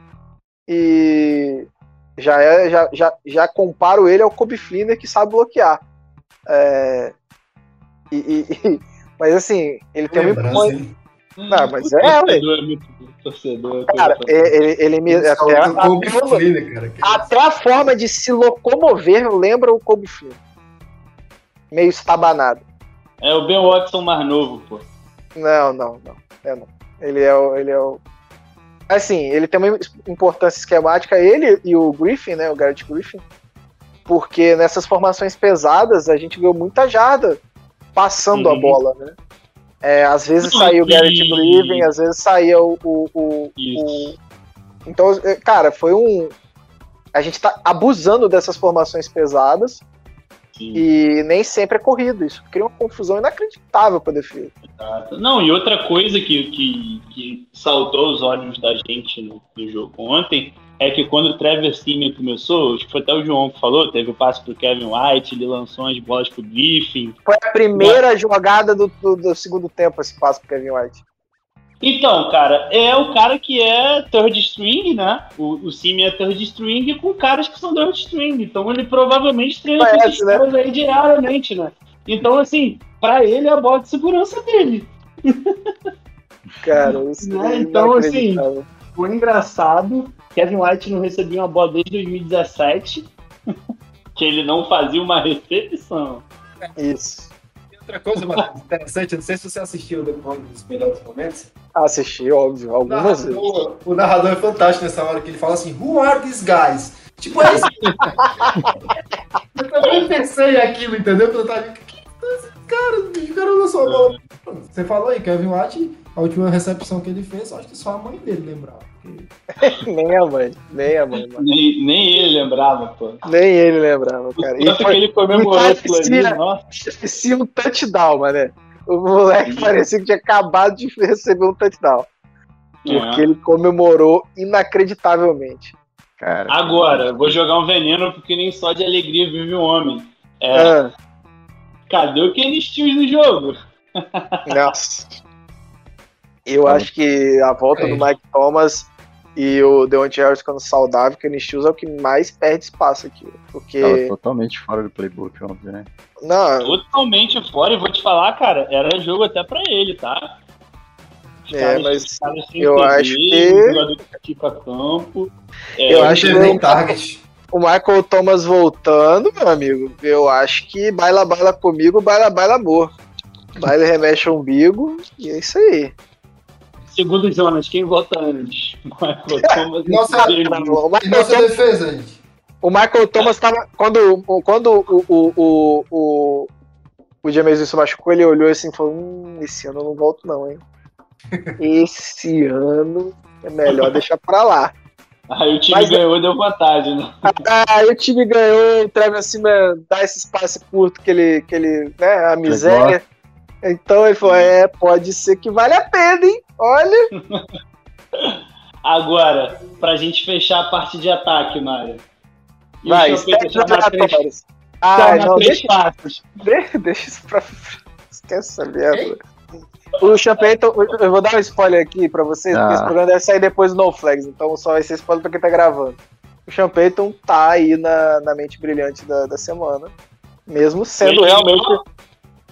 E já, é, já, já, já comparo ele ao Kobe Flinner que sabe bloquear. É, e, e- e- mas assim, ele tem uma Lembrança, influência. hein? Não, mas é, muito torcedor. Cara, é, ele, ele me. Até, Kobe Flynn, cara. até a forma de se locomover lembra o Kobe Flynn. Meio estabanado. É o Ben Watson mais novo, pô. Não, não, não. É não. Ele é o. Ele é o. Assim, ele tem uma importância esquemática, ele e o Griffin, né? O Garrett Griffin. Porque nessas formações pesadas a gente ganhou muita jarda passando a Uhum. bola, né? É, às vezes Não, saía o Garrett Griffin, às vezes saía o. o, o- o- Então, é, cara, foi um. A gente tá abusando dessas formações pesadas Sim. e nem sempre é corrido. Isso cria uma confusão inacreditável pra defesa. Não, e outra coisa que, que, que saltou os olhos da gente no, no jogo ontem é que quando o Trevor Simeon começou, acho que foi até o João que falou, teve o passe pro Kevin White, ele lançou as bolas pro Griffin. Foi a primeira jogada do, do, do segundo tempo esse passo pro Kevin White. Então, cara, é o cara que é third string, né? O, o Simeon é third string com caras que são third string. Então ele provavelmente treina com esses né? caras aí diariamente, né? Então, assim, pra ele é a bola de segurança dele. Cara, isso Né? é Então, assim. Foi engraçado. Kevin White não recebia uma bola desde 2017. que ele não fazia uma recepção. Isso. Outra coisa, Matheus, interessante, não sei se você assistiu depois dos melhores momentos. Assisti, óbvio, algumas vezes. o narrador é fantástico nessa hora que ele fala assim, Who are these guys? Tipo, é isso. eu também pensei aquilo, entendeu? Eu tava ali, que bicho? O cara lançou a bola. Você falou aí, Kevin White, a última recepção que ele fez, acho que só a mãe dele lembrava. Nem a mãe, nem a mãe, mano. Nem, nem ele lembrava, pô. Nem ele lembrava, cara. Tanto que ele comemorou aquilo ali, nossa. parecia um touchdown, mané. O moleque parecia que tinha acabado de receber um touchdown. Porque É. ele comemorou inacreditavelmente. Cara, Agora, vou jogar um veneno porque nem só de alegria vive o homem. É, Ah, Cadê o Kenny Stills no jogo? nossa. Eu acho que a volta do Mike Thomas e o Deontay Harris ficando saudável, que o Stills é o que mais perde espaço aqui. tava Porque. totalmente fora do playbook ontem, né? Não, Totalmente fora, e vou te falar, cara, era jogo até pra ele, tá? Os É, caras- mas caras eu TV, acho que- o jogador que pratica campo. É, Eu Não acho que nem eu- target. O Michael Thomas voltando, meu amigo, eu acho que baila, baila comigo, baila, baila amor. Baila e remexe o umbigo, e é isso aí. Segundo o Jonas, quem volta antes? Michael Thomas e Nossa, o, Michael nossa Thomas, defesa, gente? o Michael Thomas tava. Quando, quando o, o, o, o, o James Wilson machucou, ele olhou assim e falou: Hum, esse ano eu não volto, não, hein? Esse ano é melhor deixar pra lá. Aí o time Mas- ganhou e deu vantagem, né? Aí o time ganhou, o Trevor acima dá esse espaço curto que ele, que ele, né, a miséria. Então ele falou, é, pode ser que vale a pena, hein? Olha. Agora, pra gente fechar a parte de ataque, Mário. E Vai, sete. Ah, não, três deixa, passos. deixa, deixa isso pra... Esquece essa merda. O Champeyton, eu vou dar um spoiler aqui pra vocês, porque Ah. esse programa deve sair depois do No Flags, então só vai ser spoiler pra quem tá gravando. O Champeyton tá aí na, na mente brilhante da, da semana, mesmo sendo Ele realmente... ganhou?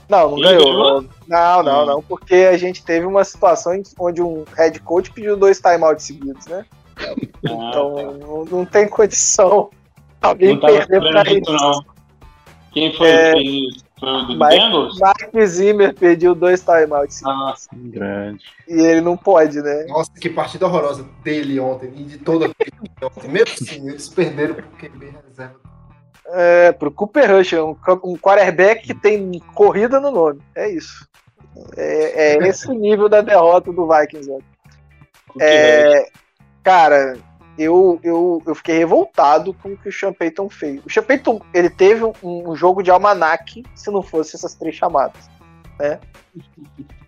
Não, não Ele ganhou. ganhou? Não, não, Hum. não, porque a gente teve uma situação onde um head coach pediu dois timeouts seguidos, né? Ah, Então não, não tem condição alguém perder pra isso. não. Quem foi É, que fez isso? Foi o do Mike- Bengals? Mark Zimmer pediu dois timeouts Ah, Grande. e ele não pode, né? Nossa, que partida horrorosa dele ontem e de toda a. Mesmo assim, eles perderam porque bem reserva. É, pro Cooper Rush, um, um quarterback que tem corrida no nome. É isso. É, é esse o nível da derrota do Vikings. Ó. É, cara, eu, eu, eu fiquei revoltado com o que o Sean Payton fez. O Sean Payton, ele teve um, um jogo de almanac se não fosse essas três chamadas. Né?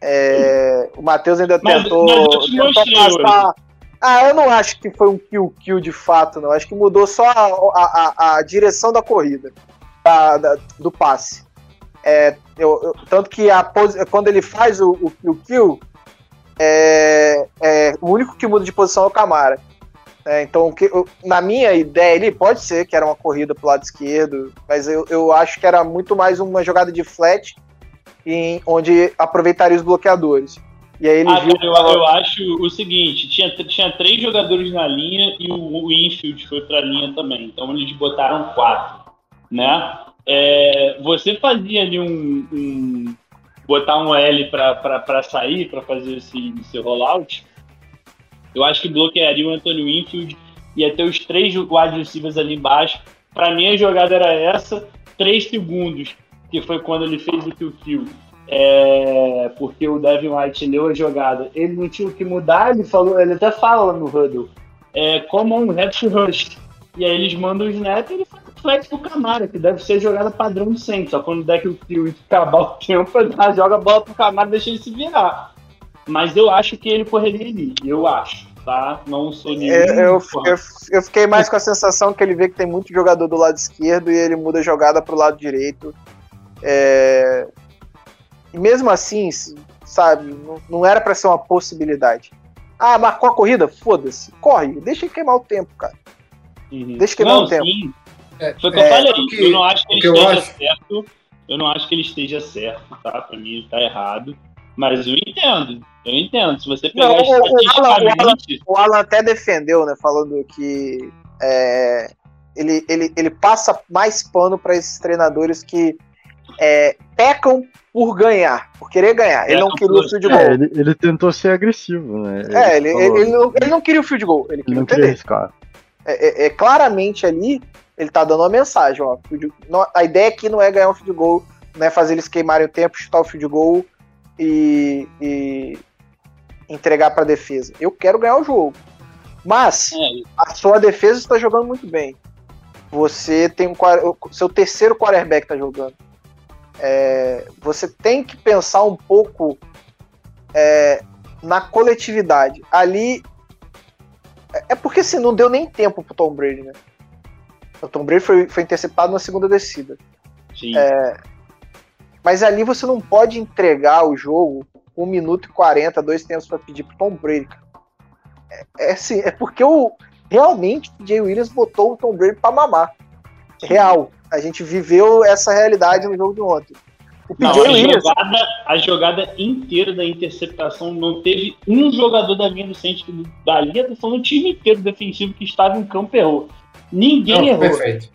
É, o Matheus ainda Mas- tentou, mas tentou passar. Ah, eu não acho que foi um kill-kill de fato, não. Acho que mudou só a, a, a- direção da corrida, da- da- do passe. É, eu- eu- tanto que a quando ele faz o, o kill-kill, é, é, o único que muda de posição é o Camara. É, então, que- eu- na minha ideia ali, pode ser que era uma corrida pro lado esquerdo, mas eu, eu acho que era muito mais uma jogada de flat, em, onde aproveitaria os bloqueadores. E aí ele Ah, viu. cara, eu, eu acho o seguinte: tinha, tinha três jogadores na linha e o, o infield foi pra linha também. Então eles botaram quatro, né? É, você fazia ali um, um- botar um L pra sair, pra fazer esse, esse rollout. Eu acho que bloquearia o Anthony Winfield, ia ter os três wide receivers ali embaixo. Pra mim a jogada era essa, três segundos, que foi quando ele fez o kill kill. É, porque o Devin White leu a jogada. Ele não tinha o que mudar, ele falou, ele até fala no huddle. É, como um head rush. E aí eles mandam o snap e ele faz o flex pro Camara, que deve ser jogada padrão sempre. Só quando der que o kill acabar o tempo, já joga a bola pro Camara e deixa ele se virar. Mas eu acho que ele correria ali. Eu acho, tá? Não sou nenhum. É, eu, fã. eu, eu fiquei mais com a sensação que ele vê que tem muito jogador do lado esquerdo e ele muda a jogada pro lado direito. É, E mesmo assim, sabe, não, não era pra ser uma possibilidade. Ah, marcou a corrida? Foda-se. Corre, deixa ele queimar o tempo, cara. Uhum. Deixa queimar não, o tempo. sim. É, Foi o que eu É, falei. que- eu não acho que ele que eu esteja acho- certo. Eu não acho que ele esteja certo, tá? Pra mim ele tá errado. Mas eu entendo. Eu entendo. Se você pegar Não, o- o Alan- o Alan- estatisticamente. O Alan até defendeu, né? Falando que é, ele, ele, ele passa mais pano para esses treinadores que é, pecam por ganhar, por querer ganhar. Ele não Pecam queria o field É, goal. ele, ele tentou ser agressivo, né? É, ele, falou- ele, não, ele não queria o field goal, ele ele queria não o queria arriscar. É, é- é claramente ali, ele tá dando uma mensagem, ó. não- a ideia aqui não é ganhar um field goal, não é fazer eles queimarem o tempo, chutar o field goal e, e entregar pra defesa. Eu quero ganhar o jogo. Mas É, a sua defesa está jogando muito bem. Você tem um seu terceiro quarterback está jogando. É, você tem que pensar um pouco é, na coletividade. Ali é- é porque assim, não deu nem tempo pro Tom Brady, né? O Tom Brady foi, foi interceptado na segunda descida. sim. Mas ali você não pode entregar o jogo 1 minuto e 40, dois tempos para pedir pro Tom Brady. cara. É, é assim, é porque o, realmente o Jay Williams botou o Tom Brady para mamar. Real. A gente viveu essa realidade no jogo de ontem. O Não, PJ a, Williams. jogada, a jogada inteira da interceptação não teve um jogador da linha do centro, da linha, tô falando o time inteiro defensivo que estava em campo errou. Ninguém Não, errou. perfeito.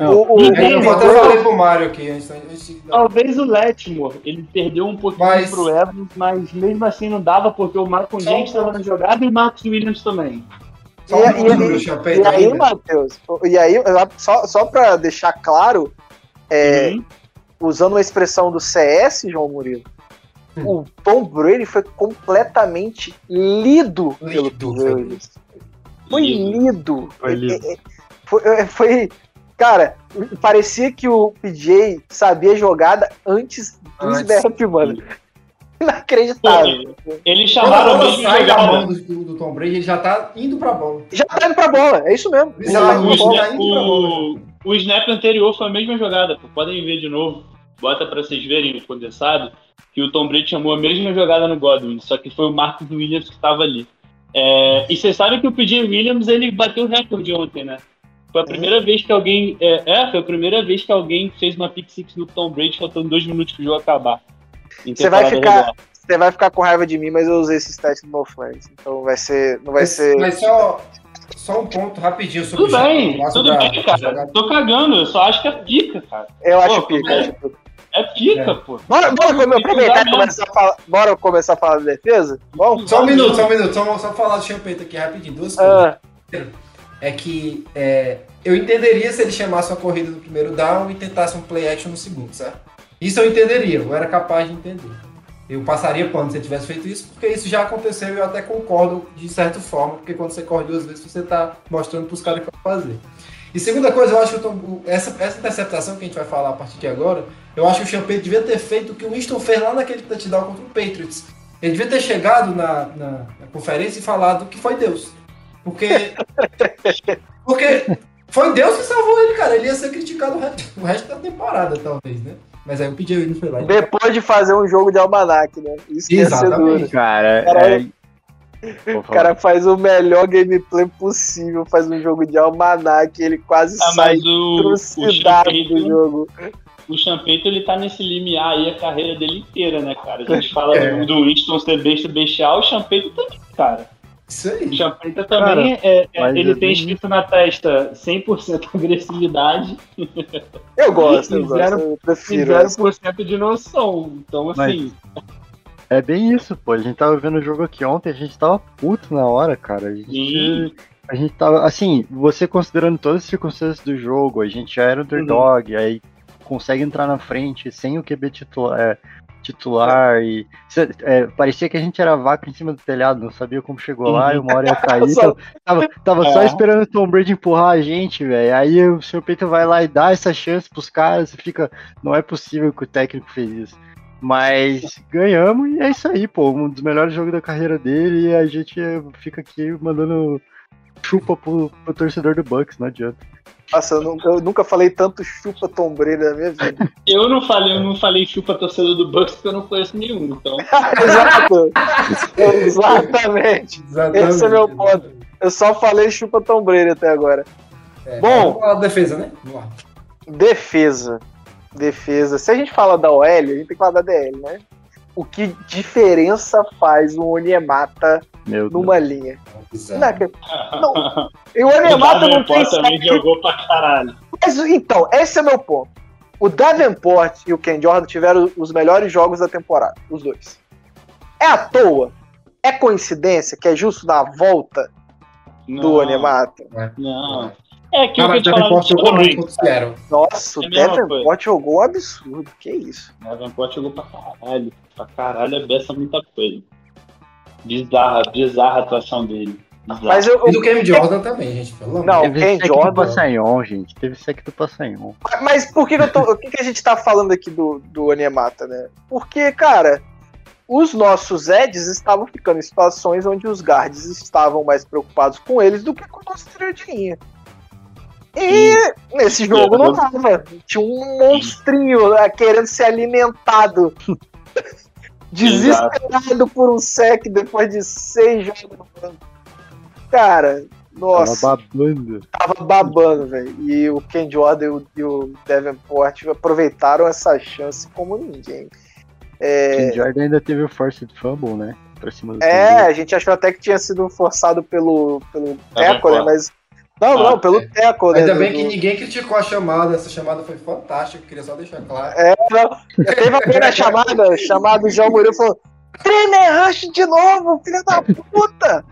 O, o, Ninguém É, eu o- até falei pro Mário aqui antes, antes de- Talvez o Letmore, ele perdeu um pouquinho Mas- pro Evans, mas mesmo assim não dava porque o Marco Gente estava na jogada e o Marcos Williams também. Só E- um e- e- E aí. Matheus, e aí, só, só para deixar claro, é, Uhum. usando uma expressão do CS, João Murilo, Hum. o Tom Brady foi completamente lido pelo Lido, foi. Williams. Foi Lido. Foi lido. É, é, Foi, é, foi- cara, parecia que o PJ sabia jogada antes do Antes. snap, mano. Inacreditável. Eles Quando a chamaram bola sai da mão do, do Tom Brady, ele já tá indo pra bola. Já tá indo pra bola, é isso mesmo. Já tá O, bola. tá indo pra bola. o, o snap anterior foi a mesma jogada, pô. podem ver de novo. Bota pra vocês verem o condensado. Que o Tom Brady chamou a mesma jogada no Godwin, só que foi o Marcos Williams que estava ali. É, e vocês sabem que o PJ Williams ele bateu o recorde ontem, né? Foi a primeira vez que alguém. É, é, foi a primeira vez que alguém fez uma pick six no Tom Brady faltando dois minutos pro jogo acabar. Você vai ficar-. Você vai ficar com raiva de mim, mas eu usei esse stat do No Flags. Então vai ser. Não vai Mas, ser. mas só, só um ponto rapidinho sobre Tudo o bem, tudo sobre a- bem, cara. jogada. Tô cagando, eu só acho que é pica, cara. Eu acho Pô, pica. é. acho pica. É pica, É. pô. Bora, bora aproveitar e começar a falar. Bora começar a falar da defesa? Bom? Só um minuto, só um minuto, só, só falar do Champeito aqui rapidinho, duas coisas. É que é, eu entenderia se ele chamasse uma corrida no primeiro down e tentasse um play action no segundo, certo? Isso eu entenderia, eu era capaz de entender. Eu passaria pano se ele tivesse feito isso, porque isso já aconteceu e eu até concordo de certa forma, porque quando você corre duas vezes, você tá mostrando pros caras o que fazer. E segunda coisa, eu acho que essa, essa interceptação que a gente vai falar a partir de agora, eu acho que o Champeito devia ter feito o que o Winston fez lá naquele touchdown contra o Patriots. Ele devia ter chegado na, na, na conferência e falado que foi Deus. Porque. porque foi Deus que salvou ele, cara. Ele ia ser criticado o resto, o resto da temporada, talvez, né? Mas aí o PJ Williams foi lá. depois de fazer um jogo de almanac, né? Isso Exatamente. Cara, Cara, é... O cara faz o melhor gameplay possível, faz um jogo de almanac, ele quase Ah, sai o. o trucidado do Champeito- jogo. o Champeito ele tá nesse limiar aí a carreira dele inteira, né, cara? A gente fala É. do, do Winston ser besta bestial, o Champeito também, cara. Isso O aí. Champeito também, é, é, mas ele é tem bem escrito na testa 100% agressividade Eu gosto, eu E gosto. Eu e prefiro. 0% de noção. Então, assim, É bem isso, pô. A gente tava vendo o jogo aqui ontem, a gente tava puto na hora, cara. A gente, Sim. a gente tava. Assim, você considerando todas as circunstâncias do jogo, a gente já era underdog, aí consegue entrar na frente sem o QB titular. é, titular e é, parecia que a gente era vaca em cima do telhado, não sabia como chegou lá e uma hora ia cair. Só- então, tava tava só É. esperando o Tom Brady empurrar a gente, velho. Aí o seu peito vai lá e dá essa chance pros caras e fica. Não é possível que o técnico fez isso. Mas ganhamos e é isso aí, pô. Um dos melhores jogos da carreira dele e a gente fica aqui mandando chupa pro, pro torcedor do Bucks, não adianta. Nossa, eu, nu- eu nunca falei tanto chupa Tom Brady na minha vida. eu não falei, eu não falei chupa torcedor do Bucks porque eu não conheço nenhum. Então, Exato. Exatamente. Exatamente. Esse é meu ponto. Eu só falei chupa Tom Brady até agora. É, Bom. Vamos falar da defesa, né? Vamos lá. Defesa. Defesa. Se a gente fala da OL, a gente tem que falar da DL, né? O que diferença faz um Deus. numa linha? Bizarro. Não, que- não. E o o Onyemata não tem também jogou pra caralho. Mas, então, esse é meu ponto. O Davenport e o Ken Jordan tiveram os melhores jogos da temporada, os dois. É à toa? É coincidência que é justo na volta do Não, Onyemata? Não. É que o que Cara, eu te Davenport jogou muito contra o Seattle. Nossa, o É a mesma Davenport jogou um absurdo. Que isso? Davenport jogou pra caralho. Pra caralho é dessa muita coisa. Bizarra, bizarra a atuação dele. Bizarra. Mas eu, E do Cam Jordan também, gente. Pelo Não, o Teve Ken sec do Jordan. Passanhon, gente. Teve sec do Passanhon. Mas por que, que eu tô, o que, que a gente tá falando aqui do, do Onyemata, né? Porque, cara, os nossos Eds estavam ficando em situações onde os guards estavam mais preocupados com eles do que com a nossa tiradinha. E nesse jogo não tava. Tinha um monstrinho lá querendo ser alimentado. Desesperado por um sec depois de seis jogos no banco. Cara, nossa Tava babando. tava babando, velho. E o Ken Jordan e o, Davenport aproveitaram essa chance como ninguém. É, Ken Jordan ainda teve o Forced Fumble, né? Pra cima do é, a gente achou até que tinha sido forçado pelo, pelo. Teco, né? Mas. Não, Ah, não, pelo é. Teco, né? Ainda bem que ninguém criticou a chamada. Essa chamada foi fantástica. Queria só deixar claro. É, não. Teve alguém na chamada, chamado João Murilo, falou: Tremer Rush de novo, filho da puta!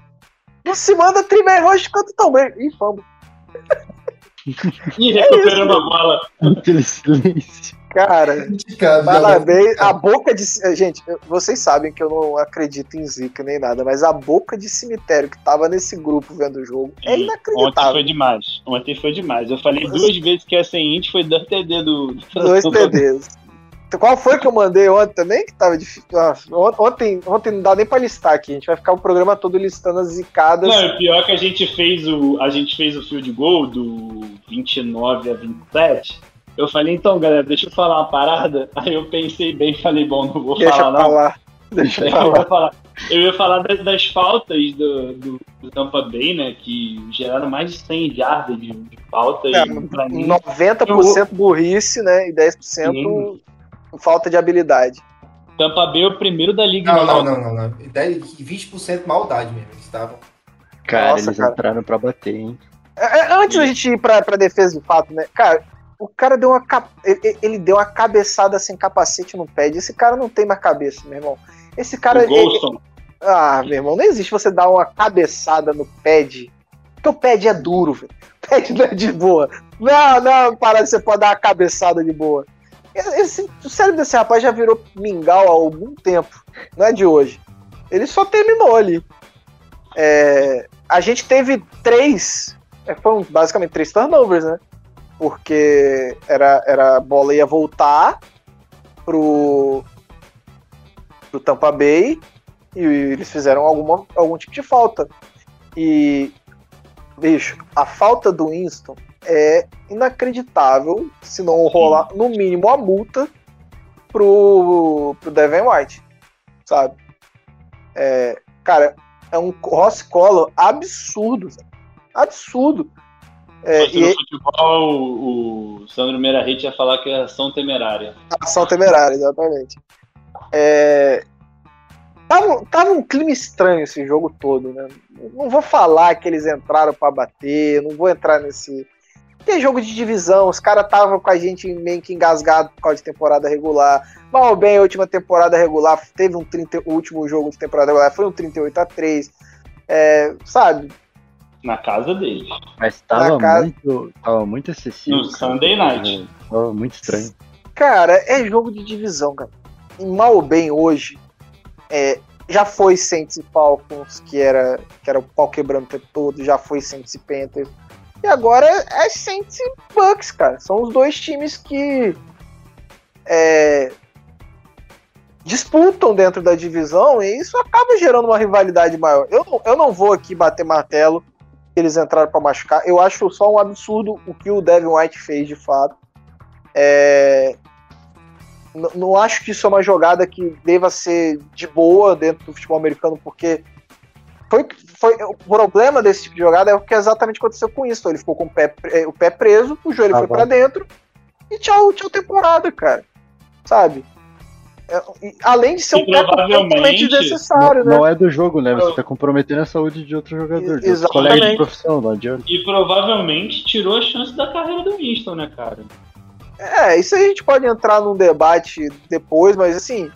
Não se manda Tremer Rush quanto tão bem. Ih, fomos. Ih, recuperando a bola. Aquele silêncio. Cara, Criticado, Parabéns. A boca de. Gente, vocês sabem que eu não acredito em zica nem nada, mas a boca de cemitério que tava nesse grupo vendo o jogo é Ontem inacreditável. foi demais. Ontem foi demais. Eu falei duas vezes que ia ser int, foi dois TD do. Dois TDs. Então, Qual foi que eu mandei ontem também? Que tava difícil. Ah, on- ontem, ontem não dá nem pra listar aqui. A gente vai ficar o programa todo listando as zicadas. Não, o pior é que a gente fez o. A gente fez o field goal do 29 a 27. Eu falei, então, galera, deixa eu falar uma parada. Aí eu pensei bem e falei, bom, não vou Deixa falar não. Deixa Eu lá. ia falar, eu ia falar das, das faltas do, do, do Tampa Bay, né? Que geraram mais de 100 jardas de, de falta. É, e pra mim, 90% burrice, né? E 10% Sim. falta de habilidade. Tampa Bay é o primeiro da liga. Não, em não, não, não, não. E 10 e 20% maldade mesmo. Eles estavam. Cara, Nossa, eles cara. entraram pra bater, hein? É, é, Antes da gente ir pra, pra defesa de fato, né? Cara, o cara deu uma. Ele, ele deu uma cabeçada sem capacete no pad. Esse cara não tem mais cabeça, meu irmão. Esse cara. ele-. Ah, meu irmão, não existe você dar uma cabeçada no pad. Porque o pad é duro, velho. O pad não é de boa. Não, não, para, você pode dar uma cabeçada de boa. Esse- o cérebro desse rapaz já virou mingau há algum tempo. Não é de hoje. Ele só terminou ali. É, a gente teve três. é, Foram basicamente três turnovers, né? Porque era, era a bola ia voltar pro, pro Tampa Bay e eles fizeram alguma, algum tipo de falta. E, bicho, a falta do Winston é inacreditável se não rolar, no mínimo, a multa pro, pro Devin White, sabe? É, cara, é um Ross Collar absurdo, absurdo. É, Se no e futebol, o, o Sandro Meirahit ia falar que é ação temerária. ação temerária, exatamente. É, tava, tava um clima estranho esse jogo todo, né? Não vou falar que eles entraram pra bater, não vou entrar nesse. Tem jogo de divisão, os caras estavam com a gente meio que engasgado por causa de temporada regular. Mal ou bem, a última temporada regular teve um 30, o último jogo de temporada regular foi um 38 a 3 é, sabe? Na casa deles. Mas tava casa- muito. Tava muito excessivo. No cara. Sunday Night. Tava muito estranho. Cara, é jogo de divisão, cara. E mal ou bem hoje, é, já foi Saints e Falcons, que era, que era o pau quebrando o tempo todo, já foi Saints e Panthers. E agora é Saints e Bucks, cara. São os dois times que é, disputam dentro da divisão e isso acaba gerando uma rivalidade maior. Eu, não- eu não vou aqui bater martelo eles entraram pra machucar. Eu acho só um absurdo o que o Devin White fez de fato. É, não acho que isso é uma jogada que deva ser de boa dentro do futebol americano, porque foi, foi o problema desse tipo de jogada é o que exatamente aconteceu com isso. Ele ficou com o pé, pre- o pé preso, o joelho Ah, foi pra dentro e tchau, tchau temporada, cara. Sabe? É, além de ser um teco provavelmente- totalmente desnecessário, não, né? não é do jogo, né? Você tá comprometendo a saúde de outro jogador, de outro colega de profissão, não adianta. E provavelmente tirou a chance da carreira do Winston, né, cara? É, isso aí a gente pode entrar num debate depois, mas assim,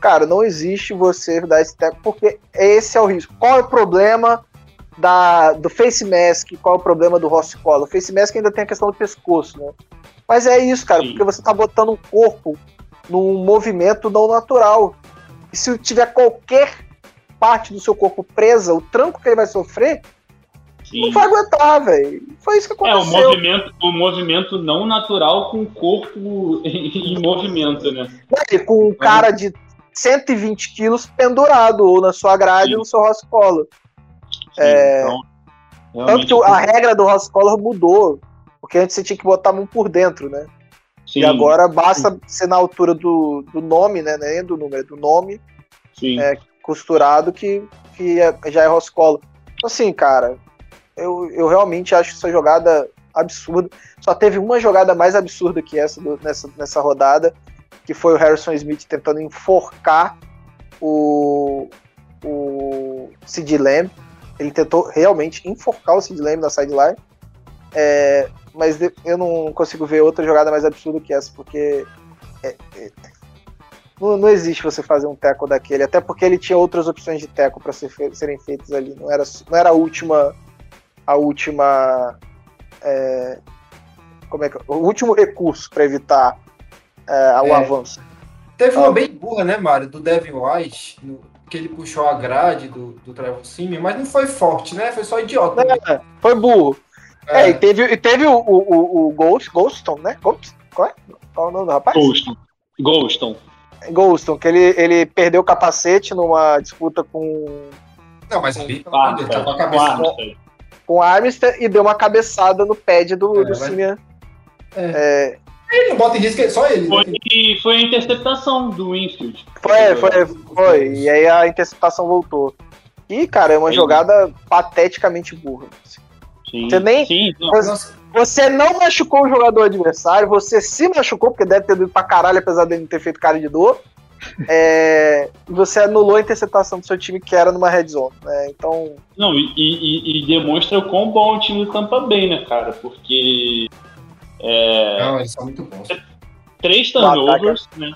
cara, não existe você dar esse tempo, porque esse é o risco. Qual é o problema da, do face mask? Qual é o problema do Ross Cola? O face mask ainda tem a questão do pescoço, né? Mas é isso, cara, Sim. porque você tá botando um corpo num movimento não natural. E se tiver qualquer parte do seu corpo presa, o tranco que ele vai sofrer, Sim. não vai aguentar, velho. Foi isso que É, o aconteceu. movimento, o movimento não natural com o corpo em movimento, né? Com um cara de 120 quilos pendurado ou na sua grade Sim. ou no seu. Sim, É, então, Tanto que a regra do Ross Collar mudou, porque antes você tinha que botar a mão por dentro, né? Sim, E agora basta ser na altura do, do nome, né? Nem do número, do nome sim. é, costurado que, que é- já é Ross Collar. Então, assim, cara, eu, eu realmente acho essa jogada absurda. Só teve uma jogada mais absurda que essa do- nessa, nessa rodada, que foi o Harrison Smith tentando enforcar o, o Sid Lamb. Ele tentou realmente enforcar o Sid Lamb na sideline. É, mas eu não consigo ver outra jogada mais absurda que essa, porque é- é- não, não existe você fazer um teco daquele, até porque ele tinha outras opções de teco para ser serem feitas ali. Não era, não era a última. A última. é, como é que, o último recurso para evitar é, o É. avanço. Teve Ah. uma bem burra, né, Mário? Do Devin White, no- que ele puxou a grade do, do Trevor Simeon, mas não foi forte, né? Foi só idiota. né? Foi burro. É, e teve, e teve o, o, o, o Ghost, Ghoston, né? Ghost? Qual é? Qual é o nome do rapaz? Golston. Golston. Ghoston, que ele, ele perdeu o capacete numa disputa com, Não, mas pelo Ah, Deus, tava a Quarta, cabeça. com o Armstead e deu uma cabeçada no pad do, É, do. É. É, Ele não bota em risco, só ele. Foi, né? foi a interceptação do Winfield. Foi, foi, foi. E aí a interceptação voltou. E, cara, é uma Aí- jogada pateticamente burra. Sim, Você nem- sim, não. Você, você não machucou o jogador adversário, você se machucou, porque deve ter doído pra caralho, apesar dele não ter feito cara de dor. É, e você anulou a interceptação do seu time, que era numa red zone. Né? Então, Não, e, e- e demonstra o quão bom o time do Tampa Bay, né, cara? Porque é, não, eles são muito bons. três turnovers, né?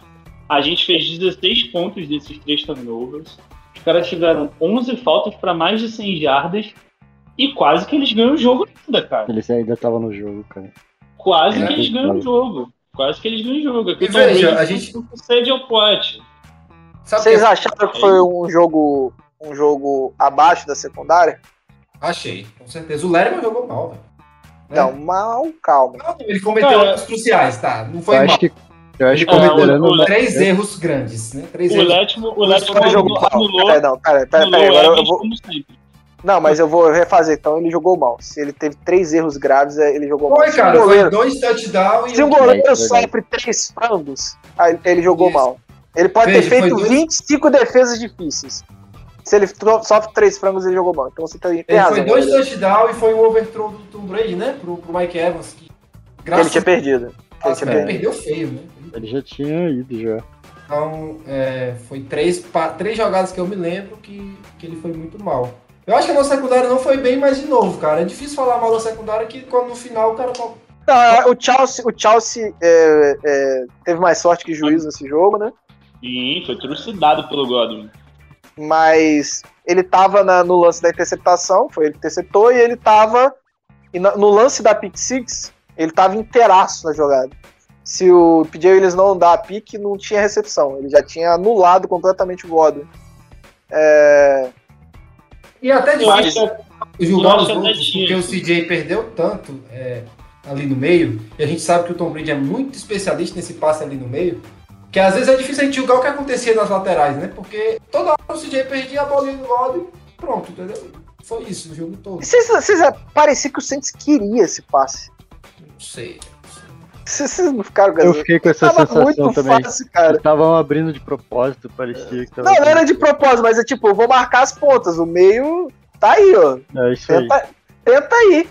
A gente fez 16 pontos desses três turnovers. Os caras tiveram 11 faltas para mais de 100 jardas e quase que eles ganham o jogo ainda, cara. Ele ainda tava no jogo, cara. Quase É. que eles ganham o jogo. Quase que eles ganham o jogo. Aqui E o Tom veja, a gente- Cede ao pote. Vocês que- acharam que foi um jogo, um jogo abaixo da secundária? Achei, com certeza. O Lerman jogou mal, velho. Né? Não, mal, calma. Não, ele cometeu Cara, erros cruciais, tá? Não foi eu mal. acho que. Eu acho que É, o- o- Três erros grandes, né? Três O erros. O jogo anulou, Pera, não, pera, pera, pera, agora eu vou, como sempre. Não, mas eu vou refazer. Então ele jogou mal. Se ele teve três erros graves, é, ele jogou mal. Foi, cara. Foi goleiro, dois touchdowns e se o um goleiro É, sofre três frangos, ele jogou Isso. mal. Ele pode Veja, ter feito foi dois- 25 defesas difíceis. Se ele sofre três frangos, ele jogou mal. Então você tem, tem Ele razão. foi dois touchdowns e foi um overthrow do Tom Brady, né? Pro, pro Mike Evans. Que, Que ele graças tinha perdido. Ele tinha perdido. perdeu feio, né? Ele já tinha ido já. Então, é, foi três, três jogadas que eu me lembro que, que ele foi muito mal. Eu acho que a nossa secundária não foi bem, mas de novo, cara, é difícil falar mal da secundária que quando no final o cara tá- Não, é, o Chelsea, o Chelsea é, é, teve mais sorte que juízo nesse jogo, né? Sim, foi trucidado pelo Godwin. Mas ele tava na- no lance da interceptação, foi ele que interceptou, e ele tava. e na- no lance da pick six, ele tava inteiraço na jogada. Se o PJ Williams não dá a pique, não tinha recepção. Ele já tinha anulado completamente o Godwin. É, E é até difícil que julgar eu acho os até outros, porque o. CJ perdeu tanto é, ali no meio, e a gente sabe que o Tom Brady é muito especialista nesse passe ali no meio, que às vezes é difícil a gente julgar o que acontecia nas laterais, né? Porque toda hora o CJ perdia a bolinha no lado e pronto, entendeu? Foi isso o jogo todo. vocês, vocês, parecia que o Saints queria esse passe. Não sei. Vocês, não ficaram com Eu fiquei com essa Tava sensação muito também. fácil, cara. Estavam abrindo de propósito, parecia que tava. Não, não era de propósito, mas é tipo, eu vou marcar as pontas. O meio tá aí, ó. É isso aí. Tenta, tenta aí.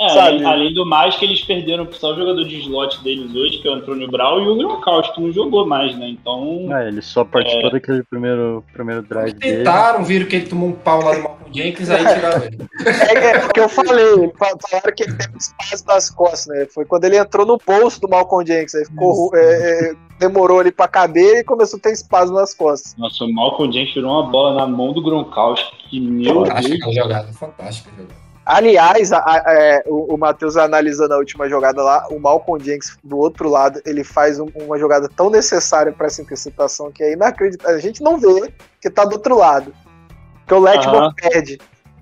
É, Sabe? além, do mais que eles perderam só o jogador de slot deles hoje, que é o Antônio Brown, e o Gronkowski, que não jogou mais, né? Então, Ah, ele só participou É. daquele primeiro, primeiro drive dele. Tentaram, viram que ele tomou um pau lá do Malcolm Jenkins, aí tiraram ele. É, é o que eu falei. fa- Falaram que ele teve espaço nas costas, né? Foi quando ele entrou no bolso do Malcolm Jenkins. Aí ficou, é, é, demorou ali pra caber e começou a ter espaço nas costas. nossa, o Malcolm Jenkins tirou uma bola na mão do Gronkowski, que meu Deus. Fantástica a jogada, fantástica jogada. Aliás, a- a- é, o, o Matheus analisando a última jogada lá, o Malcolm Jenkins do outro lado, ele faz um- uma jogada tão necessária pra essa interceptação que é inacreditável. A gente não vê que tá do outro lado. Que o Letman Aham. perde.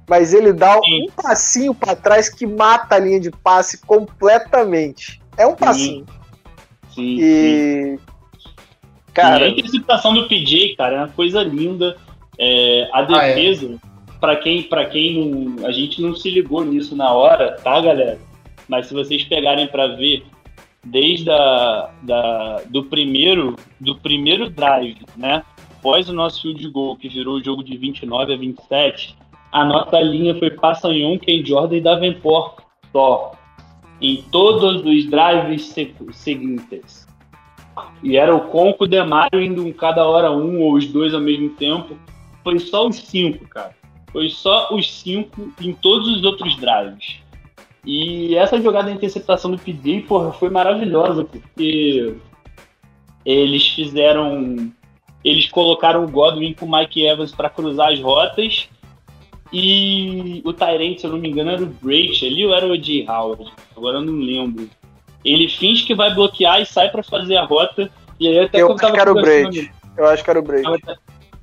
Mas ele dá Sim. um passinho pra trás que mata a linha de passe completamente. É um passinho. Sim, sim. E. E Cara, a interceptação do PJ, cara, é uma coisa linda. É, a Ah, é. Pra quem, pra quem não, a gente não se ligou nisso na hora, tá, galera? Mas se vocês pegarem pra ver, desde a, da, do primeiro do primeiro drive, né? Após o nosso field goal, que virou o jogo de 29 a 27, a nossa linha foi Passanhon, Ken Jordan e Davenport só. Em todos os drives se- seguintes. E era o Conco Demário indo um cada hora um ou os dois ao mesmo tempo. Foi só os cinco, cara. Foi só os cinco em todos os outros drives. E essa jogada de interceptação do PD, porra, foi maravilhosa, porque eles fizeram. Eles colocaram o Godwin com o Mike Evans para cruzar as rotas. E o Tyrant, se eu não me engano, era o Brate ali ou era o J. Howard? Agora eu não lembro. Ele finge que vai bloquear e sai para fazer a rota. E aí até eu acho que era o Brady. Eu acho que era o Brady.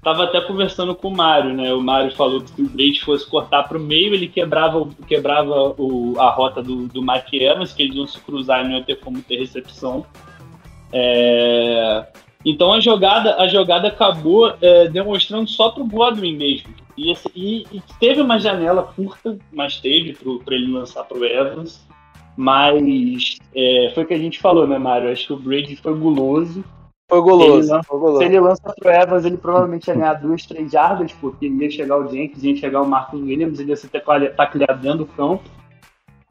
Tava até, conversando com o Mário, né? O Mário falou que se o Brady fosse cortar pro meio, ele quebrava, o- quebrava o, a rota do, do Mike Evans, que eles iam se cruzar e não ia ter como ter recepção. É, Então a jogada, a jogada acabou é, demonstrando só pro Godwin mesmo. E, e- e teve uma janela curta, mas teve para ele lançar pro Evans. Mas é, foi o que a gente falou, né, Mário? Acho que o Brady foi guloso. Foi goloso. Ele não- Foi goloso. Se ele lança pro Evans, ele provavelmente ia ganhar duas, três jardas, porque ia chegar o Jenkins, ia chegar o Marcos Williams, ele ia ser taclea- tacleado dentro do campo.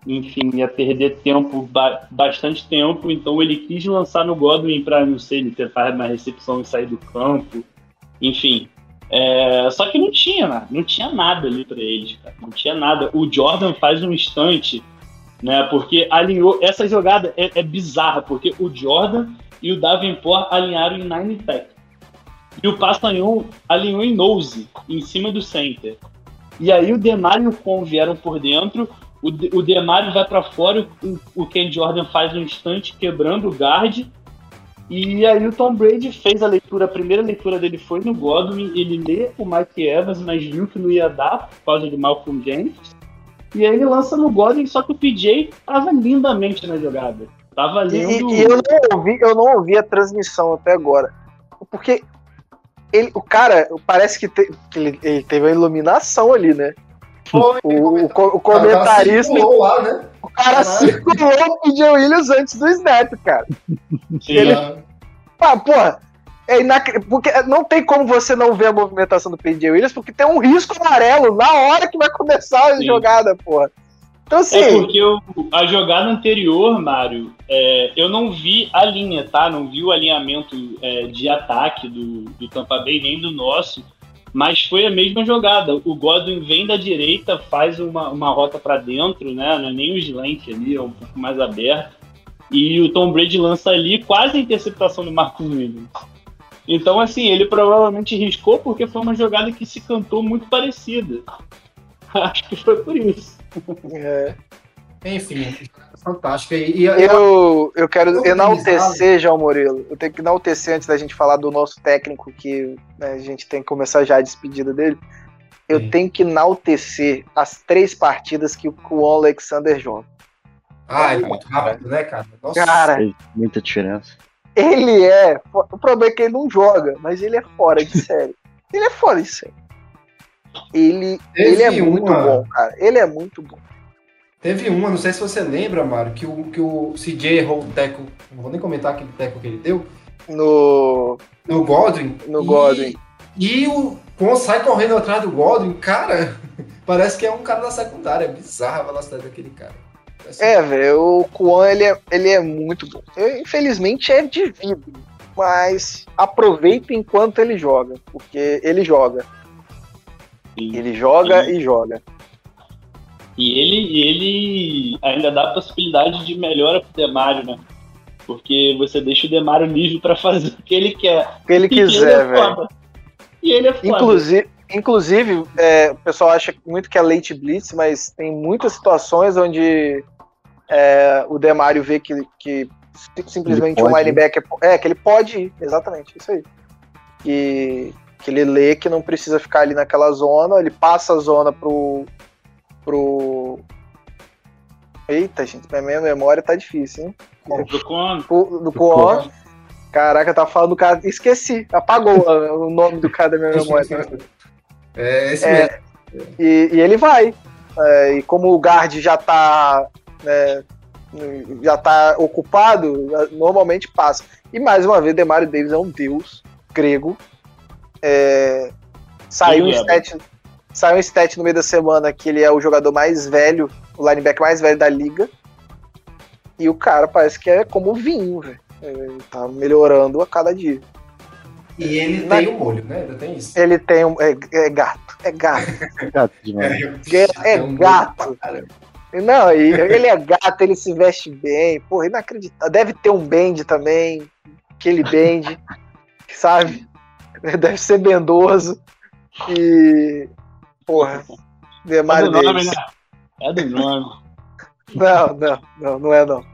Enfim, ia perder tempo, ba- bastante tempo, então ele quis lançar no Godwin para, não sei, ele tentar mais recepção e sair do campo. Enfim. é, só que não tinha, né? não tinha nada ali para eles, cara. Não tinha nada. O Jordan faz um instante, né? Porque alinhou. Essa jogada é, é bizarra, porque o Jordan e o Davenport alinharam em nine tech. E o Passanhon alinhou em nose, em cima do center. E aí o Demário e o Con vieram por dentro, o, o Demário vai para fora, o, o Ken Jordan faz um instante quebrando o guard. E aí o Tom Brady fez a leitura, a primeira leitura dele foi no Godwin, ele lê o Mike Evans, mas viu que não ia dar por causa de Malcolm Jenkins. E aí ele lança no Godwin, só que o PJ tava lindamente na jogada. Tava E, lindo. e- e eu não ouvi, eu não ouvi a transmissão até agora. Porque ele, o cara, parece que, te- que ele, ele teve uma iluminação ali, né? Foi, O, o, co- o O cara comentarista, circulou lá, né? o cara circulou o PJ Williams antes do snap, cara. Sim. ele- Ah, porra, É inac... Porque não tem como você não ver a movimentação do PJ Williams, porque tem um risco amarelo na hora que vai começar a Sim. jogada, porra. Então, assim, É porque eu- a jogada anterior, Mário, é, eu não vi a linha, tá? Não vi o alinhamento é, de ataque do, do Tampa Bay, nem do nosso, mas foi a mesma jogada. O Godwin vem da direita, faz uma, uma rota para dentro, né? Não é nem o slant ali, é um pouco mais aberto. E o Tom Brady lança ali quase a interceptação do Marcos Williams. Então, assim, ele provavelmente riscou porque foi uma jogada que se cantou muito parecida. Acho que foi por isso. É, Enfim, fantástica. E, e- eu, eu quero enaltecer, João Murilo. Eu tenho que enaltecer antes da gente falar do nosso técnico, que né, a gente tem que começar já a despedida dele. Eu Sim. tenho que enaltecer as três partidas que o Alexander joga. Ah, ele é muito rápido, né, cara? Nossa. Cara, Fez muita diferença. ele é. O problema é que ele não joga, mas ele é fora de série. Ele é fora de série. Ele, Teve ele é muito uma- bom, cara. Ele é muito bom. Teve uma, não sei se você lembra, Mário, que o, que o CJ errou o teco, não vou nem comentar aquele teco que ele deu, No, no Godwin. no e- Godwin. E o Con sai correndo atrás do Godwin, cara, parece que é um cara da secundária, é bizarra a velocidade daquele cara. Parece- É, velho, o Kuan ele é, ele é muito bom. Eu, infelizmente é de vidro, mas aproveita enquanto ele joga, porque ele joga. Ele joga Sim. e joga. E ele, e ele ainda dá a possibilidade de melhora pro Demário, né? Porque você deixa o Demário livre pra fazer o que ele quer. O que ele E ele quiser, é velho. foda. E ele é foda. Inclusive, inclusive é, o pessoal acha muito que é late blitz, mas tem muitas situações onde é, o Demário vê que, que sim- simplesmente um ir. linebacker. É, que ele pode ir, exatamente, isso aí. Que, que ele lê que não precisa ficar ali naquela zona, ele passa a zona pro. pro. Eita, gente, minha minha memória tá difícil, hein? Do. Pro- Do Kuon. Caraca, eu tava falando do cara. Esqueci, apagou o nome do cara da minha memória. É esse É, mesmo. E, e ele vai. É, e como o guard já tá. né, já tá ocupado, normalmente passa. E mais uma vez, Demario Davis é um deus grego. É, saiu, um Ele é, stat, saiu um stat no meio da semana que ele é o jogador mais velho, o linebacker mais velho da liga. E o cara parece que é como vinho, velho. Ele tá melhorando a cada dia. E ele Na- tem o molho, né? Ainda tem isso. Ele tem um. É, é gato, é gato. Gato demais. É, um molho gato. Não, e ele é gato, ele se veste bem, porra, inacreditável. Deve ter um bend também, aquele bend, sabe? Deve ser bendoso. E. Porra, É Demario do nome, Davis. né? É do nome. Não, não, não, não é não.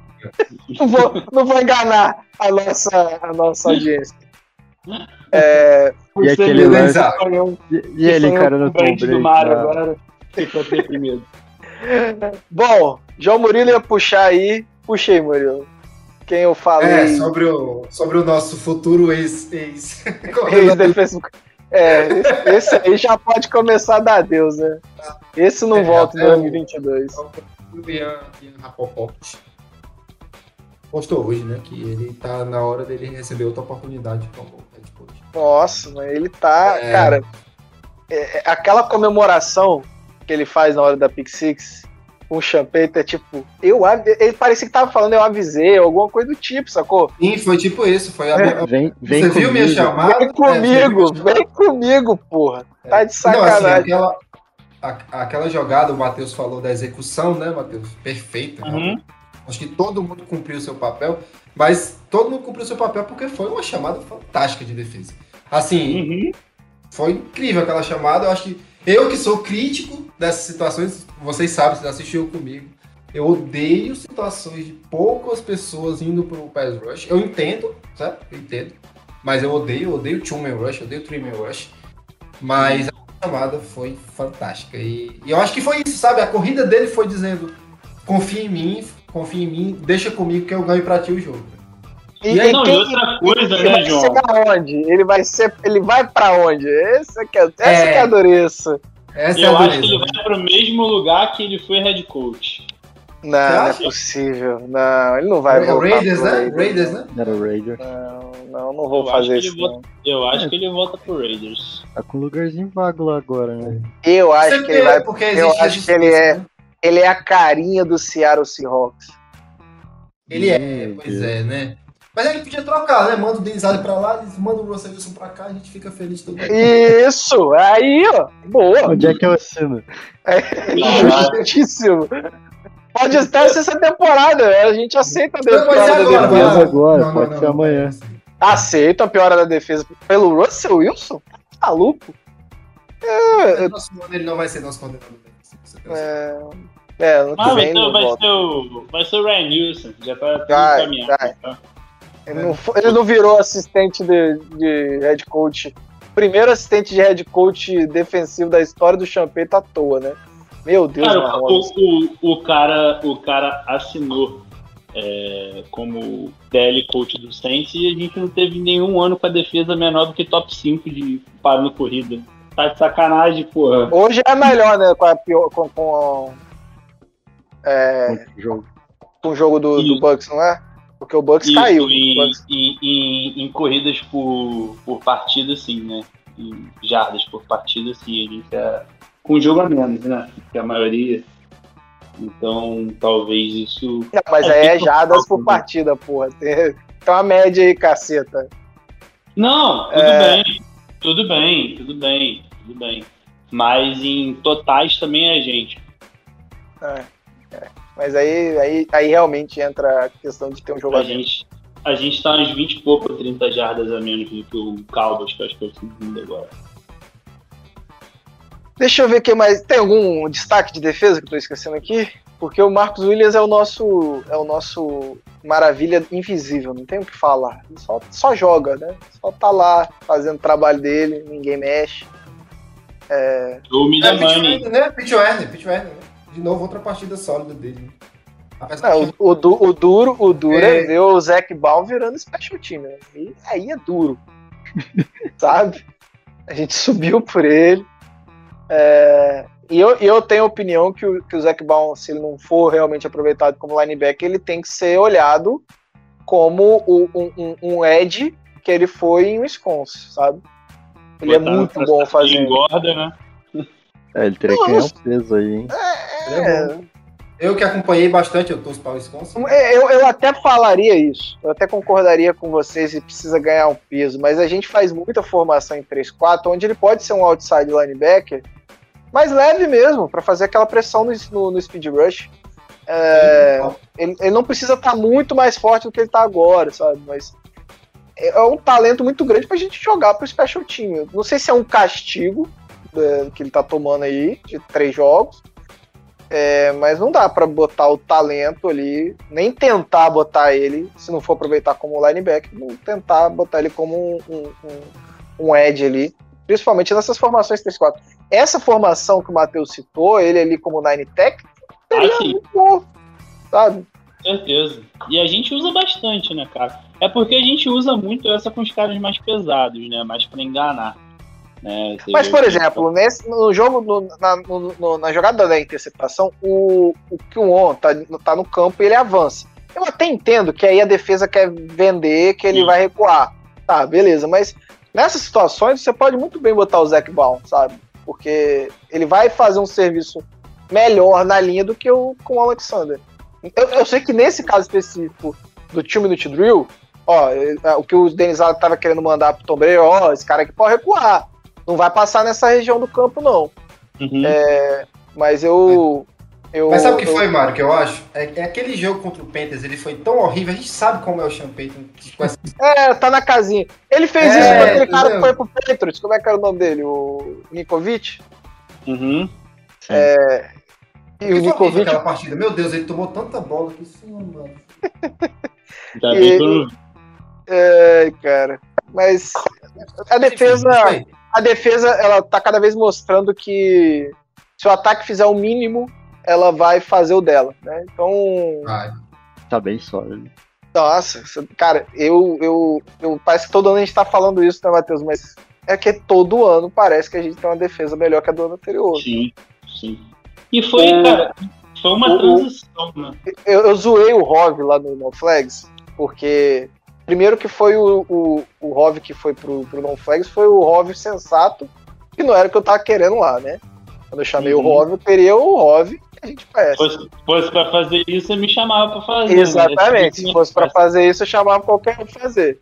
Não vou, não vou enganar a nossa, a nossa audiência. É, E aquele lance- E, e ele, cara, no Tom Brady lá. agora. Ficou deprimido. bom, João Murilo ia puxar aí. Puxei, Murilo. Quem eu falei. É, sobre o, sobre o nosso futuro ex. ex Ex-defensivo. É, esse aí já pode começar a dar adeus, né? Esse não É, volta em até o- 2022. o Ian, Ian Rapoport postou hoje, né? Que ele tá na hora dele receber outra oportunidade como head coach. Nossa, mas ele tá. É. Cara, é- é- aquela comemoração que ele faz na hora da Pick Six com o Champeito é tipo. Eu, ele parecia que tava falando, eu avisei, alguma coisa do tipo, sacou? Sim, foi tipo isso. Foi a, Vem, vem Você viu minha comigo. chamada? Vem comigo, vem comigo, porra. Tá de Não, assim, sacanagem. aquela, a- aquela jogada, o Matheus falou da execução, né, Matheus? Perfeita. Uhum. Acho que todo mundo cumpriu o seu papel, mas todo mundo cumpriu o seu papel porque foi uma chamada fantástica de defesa. Assim, Uhum. foi incrível aquela chamada. Eu acho que eu que sou crítico dessas situações, vocês sabem, vocês assistiram comigo. Eu odeio situações de poucas pessoas indo pro pass rush. Eu entendo, certo? Eu entendo. Mas eu odeio, eu odeio two man rush, eu odeio three man rush. Mas a chamada foi fantástica. E, e eu acho que foi isso, sabe? A corrida dele foi dizendo: confia em mim, confia em mim, deixa comigo que eu ganho pra ti o jogo. E, E aí, e não, e quem- outra coisa, ele né, vai João? ser aonde? Ele vai ser. Ele vai pra onde? Essa que é, essa É. que é a dureza. Essa é Eu a acho que dureza. ele vai pro mesmo lugar que ele foi head coach. Não, não é possível. Não, ele não vai É o voltar Raiders, pro né? Raiders. Raiders, né? Era o Raider. Não, Não, não vou Eu fazer isso. volta-. Eu acho que ele volta pro Raiders. Tá com um lugarzinho vago lá agora, né? Eu acho Sempre que ele vai. porque eu acho que ele é- né? Ele é a carinha do Seattle Seahawks. Ele é, pois é, né? Mas ele podia trocar, né? Manda o Denis Allen pra lá, eles mandam o Russell Wilson pra cá, a gente fica feliz todo mundo. Isso! Aí, ó. Boa! Onde é que eu assino? Justíssimo. Pode estar essa temporada. A gente aceita a Não, é da agora, defesa. agora, pode ser amanhã. Aceito a piora da defesa pelo Russell Wilson? Tá maluco? No próximo ano ele não vai ser nosso coordenador. É, é ano que Mas vai vem ser, não vai, volta. ser o, vai ser o Ryan Nilsson, já tá vai. tá? Ele não, foi- ele não virou assistente de, de head coach. Primeiro assistente de head coach defensivo da história do Champeito à toa, né? Meu Deus, Cara, Marrone. o, o, o, cara, o cara assinou é, como DL coach do Saints e a gente não teve nenhum ano com a defesa menor do que top 5 de paro no corrida. Tá de sacanagem, porra. Hoje é melhor, né? Com, a pior, com, com, é, com o jogo do, do. Bucks, não é? Porque o Bucks Isso, caiu. Em, Bucks- em, em, em corridas por, por partida, sim, né? Em jardas por partida, sim. A gente é com um jogo a menos, né? Que a maioria. Então, talvez isso. Não, mas aí é fica fácil, por né? partida, porra. Tem, tem uma média aí, caceta. Não, tudo É. bem. Tudo bem, tudo bem, tudo bem. Mas em totais também é gente. É, é. Mas aí, aí, aí realmente entra a questão de ter um jogo A gente, a gente tá uns 20 e pouco, 30 jardas a menos do que o Cowboys, que eu acho que é o segundo agora. Deixa eu ver quem mais. Tem algum destaque de defesa que eu tô esquecendo aqui? Porque o Marcos Williams é o nosso. É o nosso maravilha invisível, não tem o que falar. Ele só, só joga, né? Só tá lá fazendo o trabalho dele, ninguém mexe. O É, Media Pete Money. Werner, né? Pete Werner, Pete Werner, né? De novo, outra partida sólida dele. Apesar Não, que- o, o, o duro, o duro é. É. ver o Zac Baum virando special team, né? E aí é duro. sabe? A gente subiu por ele. É, e eu, e eu tenho a opinião que o, que o Zac Baum, se ele não for realmente aproveitado como linebacker, ele tem que ser olhado como o- um, um, um edge que ele foi em Wisconsin, sabe? Ele é muito bom fazendo. Engorda, né? É, ele teria que ganhar um peso aí, hein? ele é bom. Eu que acompanhei bastante, eu torço para o Wisconsin. É, Eu, eu até falaria isso, eu até concordaria com vocês e precisa ganhar um peso, mas a gente faz muita formação em 3-4, onde ele pode ser um outside linebacker, mas leve mesmo, para fazer aquela pressão no, no- no speed rush. É, ele, ele não precisa estar muito mais forte do que ele está agora, sabe? Mas é é um talento muito grande pra gente jogar pro special team. Eu Não sei se é um castigo é, que ele tá tomando aí, de três jogos, é, mas não dá pra botar o talento ali, nem tentar botar ele, se não for aproveitar como linebacker, não tentar botar ele como um, um, um, edge ali, principalmente nessas formações 3-4. Essa formação que o Matheus citou, ele ali como nine tech, seria Ah, muito bom, sabe? certeza. E a gente usa bastante, né, cara? É porque a gente usa muito essa com os caras mais pesados, né? Mais pra enganar. Né? Mas, por exemplo, nesse, no jogo, no- na, no- na jogada da interceptação, o, o Kyuon tá, tá no campo e ele avança. Eu até entendo que aí a defesa quer vender, que ele Sim. vai recuar. Tá, beleza, mas nessas situações você pode muito bem botar o Zac Baum, sabe? Porque ele vai fazer um serviço melhor na linha do que o com o Alexander. Eu, eu sei que nesse caso específico do Two Minute Drill, ó, eh, o que o Denis Allen tava querendo mandar pro Tom Brady, ó, esse cara aqui pode recuar. Não vai passar nessa região do campo, não. Uhum. Mas eu. eu Mas sabe o que eu- foi, Mário, que eu acho? É, é aquele jogo contra o Panthers, ele foi tão horrível, a gente sabe como é o Sean Payton, essa- É, tá na casinha. Ele fez É, isso com aquele cara que foi pro Patriots. Como é que era o nome dele? O Nikovic? Uhum. E o Nikovic. aquela partida. Meu Deus, ele tomou tanta bola que sim, mano. Ainda E- bem que É, cara. Mas a defesa. A defesa, ela tá cada vez mostrando que se o ataque fizer o mínimo, ela vai fazer o dela, né? Então, Vai. Tá bem sólido. Nossa, isso- cara, eu, eu, eu. Parece que todo ano a gente tá falando isso, né, Matheus? Mas é que todo ano parece que a gente tem uma defesa melhor que a do ano anterior. Sim, sim. E foi, O- cara, foi uma o- transição, né? Eu, eu zoei o Rov lá no No Flags, porque Primeiro que foi o, o, o que foi pro, pro Non Flags, foi o Rov sensato, que não era o que eu tava querendo lá, né? Quando eu chamei Uhum. o Rov, eu queria o Rov que a gente conhece. Fosse, fosse pra fazer isso, você me chamava pra fazer. né? Exatamente. Se fosse pra fazer isso, eu chamava qualquer um pra fazer.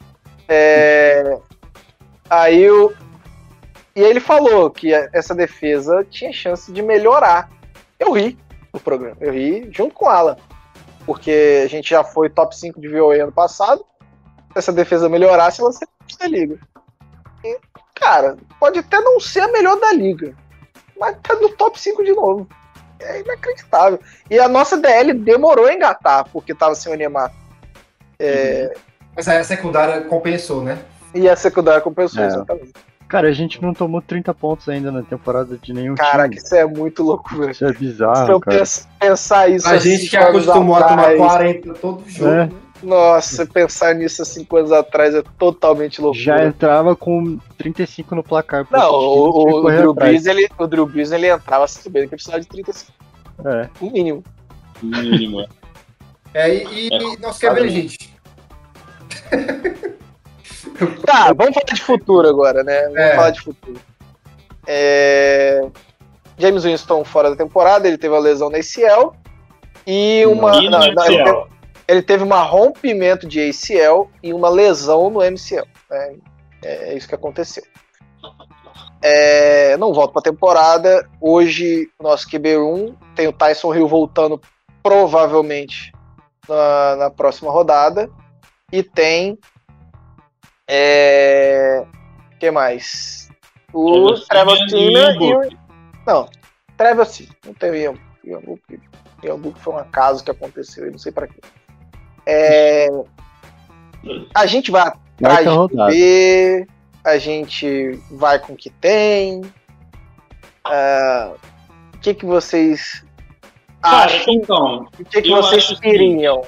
É, Aí o. E ele falou que essa defesa tinha chance de melhorar. Eu ri no programa. Eu ri junto com o Alan. Porque a gente já foi top 5 de VOA ano passado. Se essa defesa melhorasse, ela seria da liga. E, cara, pode até não ser a melhor da liga. Mas tá no top 5 de novo. É inacreditável. E a nossa DL demorou a engatar, porque tava sem o Neymar. É, Mas aí a secundária compensou, né? E a secundária compensou, É. exatamente. Cara, a gente não tomou 30 pontos ainda na temporada de nenhum Caraca, time. isso é muito loucura. Isso é Se bizarro, eu cara. pens- pensar isso. A há gente que acostumou a tomar atrás, 40 todo jogo. É. né? Nossa, pensar nisso há cinco anos atrás é totalmente loucura. Já entrava com 35 no placar. Não, o, o, o Drew. Brees, ele, o Drew Brees, ele entrava sabendo que precisava de 35, É. no mínimo. Mínimo. É, e, e É, nós quer ver, sabe? gente. Tá, vamos falar de futuro agora, né? Vamos É. falar de futuro. É, James Winston fora da temporada, ele teve a lesão na ACL e uma. E não, no não, ele, teve, uma rompimento de ACL e uma lesão no MCL. né? É, isso que aconteceu. É, não volta pra temporada. Hoje, nosso QB1 tem o Tyson Hill voltando provavelmente na, na próxima rodada. E tem. É, que mais? O Trevor Siemian e o. Não, Trevor Siemian. Não tem o. Ian Book foi um acaso que aconteceu, eu não sei pra quê. É, a gente vai atrás de. QB, a gente vai com o que tem. Ah, o que, que vocês Cara, acham? então, O que, que vocês queriam?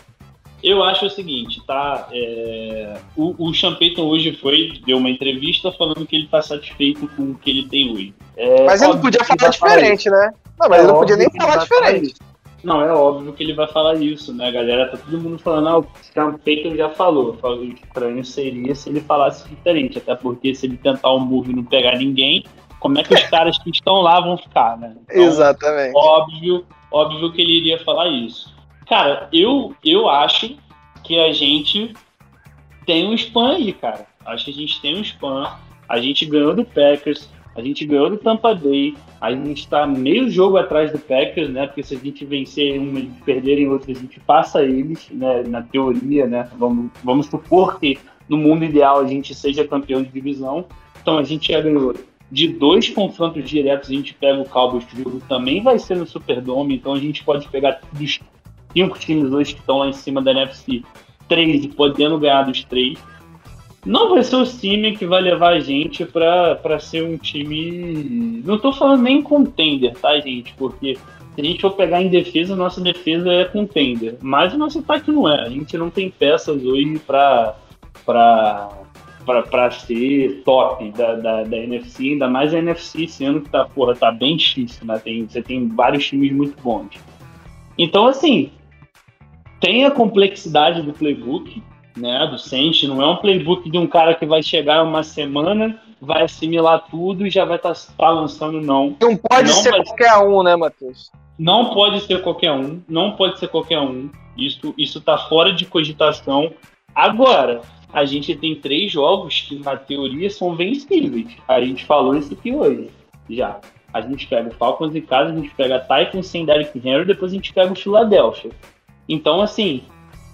Eu acho o seguinte, tá? É, o, o Sean Payton hoje foi, deu uma entrevista falando que ele tá satisfeito com o que ele tem hoje. É Mas ele não podia falar diferente, né? Não, mas É ele não podia nem falar diferente. Não, é óbvio que ele vai falar isso, né, galera? Tá todo mundo falando, ah, o Sean Payton já falou. Falou que estranho seria se ele falasse diferente, até porque se ele tentar um move e não pegar ninguém, como é que os caras que estão lá vão ficar, né? Então, Exatamente. óbvio, óbvio que ele iria falar isso. Cara, eu, eu acho que a gente tem um spam aí, cara. Acho que a gente tem um spam. A gente ganhou do Packers, a gente ganhou do Tampa Bay, a gente tá meio jogo atrás do Packers, né? Porque se a gente vencer uma e perder em outra, a gente passa eles, né? Na teoria, né? Vamos, vamos supor que no mundo ideal a gente seja campeão de divisão. Então a gente já ganhou de dois confrontos diretos, a gente pega o Cowboys, que também vai ser no Superdome, então a gente pode pegar dos cinco times hoje que estão lá em cima da NFC, três e podendo ganhar dos três. Não vai ser o time que vai levar a gente pra, ser um time. Não tô falando nem contender, tá, gente? Porque se a gente for pegar em defesa, nossa defesa é contender. Mas o nosso ataque não é. A gente não tem peças hoje pra, pra ser top da, da, da NFC, ainda mais a NFC esse ano que tá, porra, tá bem difícil, né? Tem, você tem vários times muito bons. Então, assim, tem a complexidade do playbook, né? Do Saints, não é um playbook de um cara que vai chegar uma semana, vai assimilar tudo e já vai estar tá balançando, não. Não pode Não ser qualquer um, né, Matheus? Não pode ser qualquer um, não pode ser qualquer um. Isso, isso tá fora de cogitação. Agora, a gente tem três jogos que, na teoria, são vencíveis. A gente falou isso aqui hoje, já. A gente pega o Falcons em casa, a gente pega Titans sem Derrick Henry, depois a gente pega o Philadelphia. Então, assim,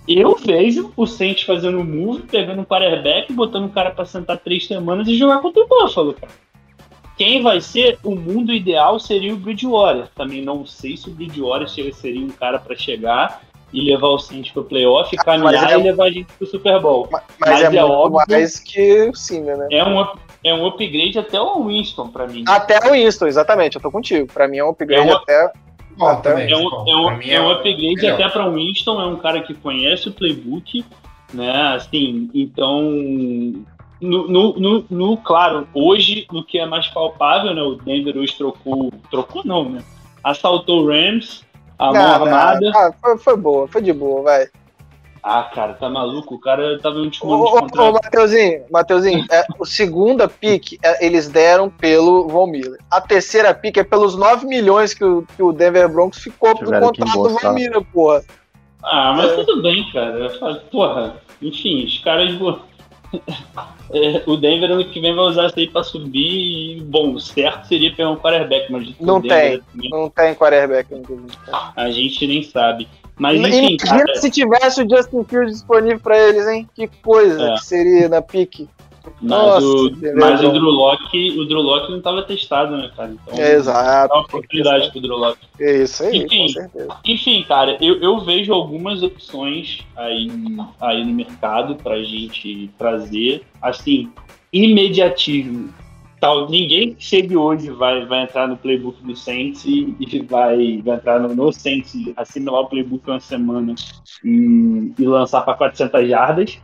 eu vejo o Saints fazendo um move, pegando um quarterback, botando o cara pra sentar três semanas e jogar contra o Buffalo, cara. Quem vai ser o mundo ideal seria o Bridgewater. Também não sei se o Bridgewater seria um cara pra chegar e levar o Saints pro playoff, caminhar Mas é- e levar a gente pro Super Bowl. Mas, Mas é, é muito óbvio- mais que o Simeon, né? É um, é um upgrade até o Winston pra mim. Até o Winston, exatamente, eu tô contigo. Pra mim é um upgrade É até. Também. É um, Bom, é um, é um o upgrade melhor. até para o Winston, é um cara que conhece o playbook, né? Assim, então. No, no, no, no- claro, hoje, no que é mais palpável, né? O Denver hoje trocou. Trocou não, né? Assaltou o Rams, a mão armada. ah, foi, foi boa, foi de boa, vai. Ah, cara, tá maluco? O cara tava em um Ô, último ano ô, de ô, contrato. Mateuzinho, Mateuzinho, é, o segunda pick é, eles deram pelo Von Miller. A terceira pick é pelos 9 milhões que o, que o Denver Broncos ficou pro contrato do. Von Miller, porra. Ah, mas tudo bem, cara. Porra, enfim, os caras. É, o Denver ano que vem vai usar isso aí pra subir e, bom, o certo seria pegar um quarterback, mas Não Denver também, Não tem quarterback. inclusive. a gente nem sabe. Mas enfim, Imagina cara, se tivesse o Justin Fields disponível pra eles, hein? Que coisa É. que seria na pique. Mas, Nossa, o, mas o. Drew Locke, o Drew Locke não tava testado, né, cara? Então, É, exato. dá uma oportunidade pro Drew Locke. É isso aí, Enfim. com certeza. Enfim, cara, eu, eu vejo algumas opções aí, aí no mercado pra gente trazer. Assim, imediatismo. Tal, ninguém que chegue hoje vai, vai entrar no playbook do Saints e, e vai, vai entrar no, no Saints, assimilar o playbook uma semana e, e lançar para 400 jardas.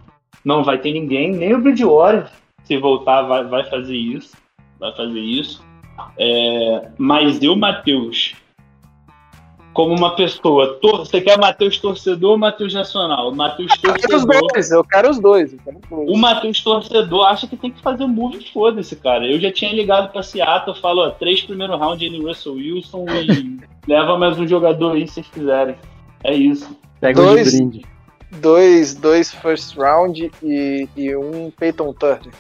Não vai ter ninguém, nem o Bridgewater, se voltar, vai, vai fazer isso. Vai fazer isso. É, mas eu, Matheus, como uma pessoa. Tor você quer Matheus torcedor ou Matheus nacional? O Matheus Eu quero os torcedor. dois, eu quero os dois. eu quero os dois. O Matheus torcedor acha que tem que fazer um move foda-se, cara. Eu já tinha ligado pra Seattle, falo, ó, três primeiro round no Russell Wilson e leva mais um jogador aí se vocês quiserem. É isso. Pega Dois. o de brinde. Dois, dois first round e, e um Peyton Turner.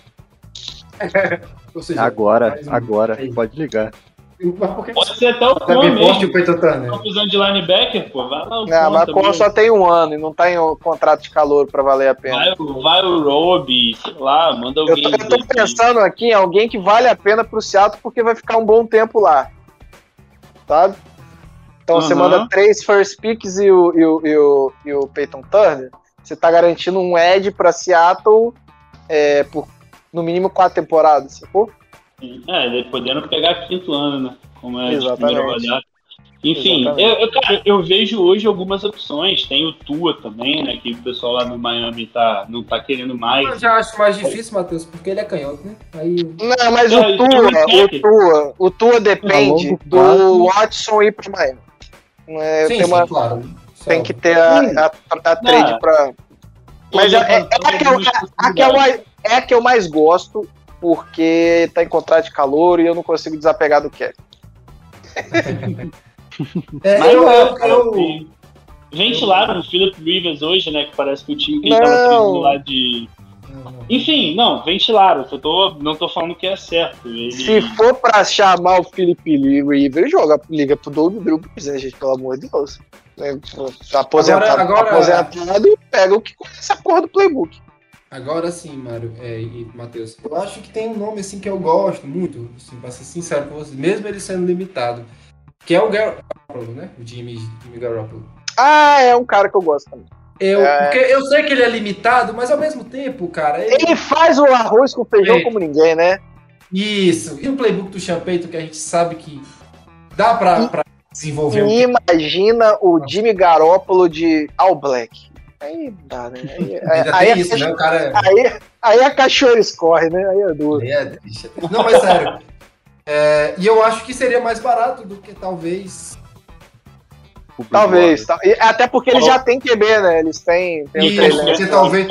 Seja, Agora, um. agora, Aí. pode ligar. Mas por que Pode ser até o poste mesmo. o Peyton Turner. De linebacker, pô. Vai lá o Não, mas. Con só tem um ano e não tem um contrato de calor pra valer a pena. Vai, o- vai o Roby, sei lá, manda Eu alguém. tô, eu tô pensando aqui em alguém que vale a pena pro Seattle porque vai ficar um bom tempo lá. Sabe? Então você Aham. manda três first picks e o, e o, e o, e o Peyton Turner. Você tá garantindo um edge pra Seattle é, por no mínimo quatro temporadas, sacou? É, ele podendo pegar quinto ano, né? Como é de Exatamente. primeira rodada. Enfim, eu, eu, cara, eu vejo hoje algumas opções. Tem o Tua também, né? Que o pessoal lá no Miami tá, não tá querendo Eu mais. já acho mais difícil, Matheus, porque ele é canhoto, né? Aí. Não, mas É, o Tua, o. Tua, o Tua depende do. Watson ir pro Miami. É, sim, tem, uma- sim, claro. tem que ter a, a, a trade Não. pra. Mas é, é, é a que eu, a que eu mais, é a que eu mais gosto, porque tá em contrato de calor e eu não consigo desapegar do Kevin. É, Mas eu, é, eu, cara, eu- tem- Ventilaram o Philip Rivers hoje, né? Que parece que o time que ele Não. tava lá de. Enfim, não, ventilaram. Eu tô, não tô falando que é certo. Ele... Se for pra chamar o Felipe River, joga, liga pro Doug Drew né, gente? Pelo amor de Deus. É, pô, tá aposentado, Agora- agora- aposentado, pega o que conhece a porra do playbook. Agora sim, Mário é, e Matheus. Eu acho que tem um nome assim que eu gosto muito, assim, pra ser sincero com vocês, mesmo ele sendo limitado, que é o Garoppolo, né? O Jimmy, Jimmy Garoppolo. Ah, é um cara que eu gosto também. Eu, É. porque eu sei que ele é limitado, mas ao mesmo tempo, cara, ele... Ele faz o arroz com feijão É. como ninguém, né? Isso. E no playbook do Champeito, que a gente sabe que dá pra, pra desenvolver um E imagina o Jimmy Garoppolo de All Black. Aí dá, né? Aí, Ainda aí, isso, né? O cara é... aí, aí a cachorra escorre, né? Aí é duro. É. Não, mas sério. É, e eu acho que seria mais barato do que talvez. Talvez. E Até porque eles já têm QB, né? Eles têm. têm um porque talvez.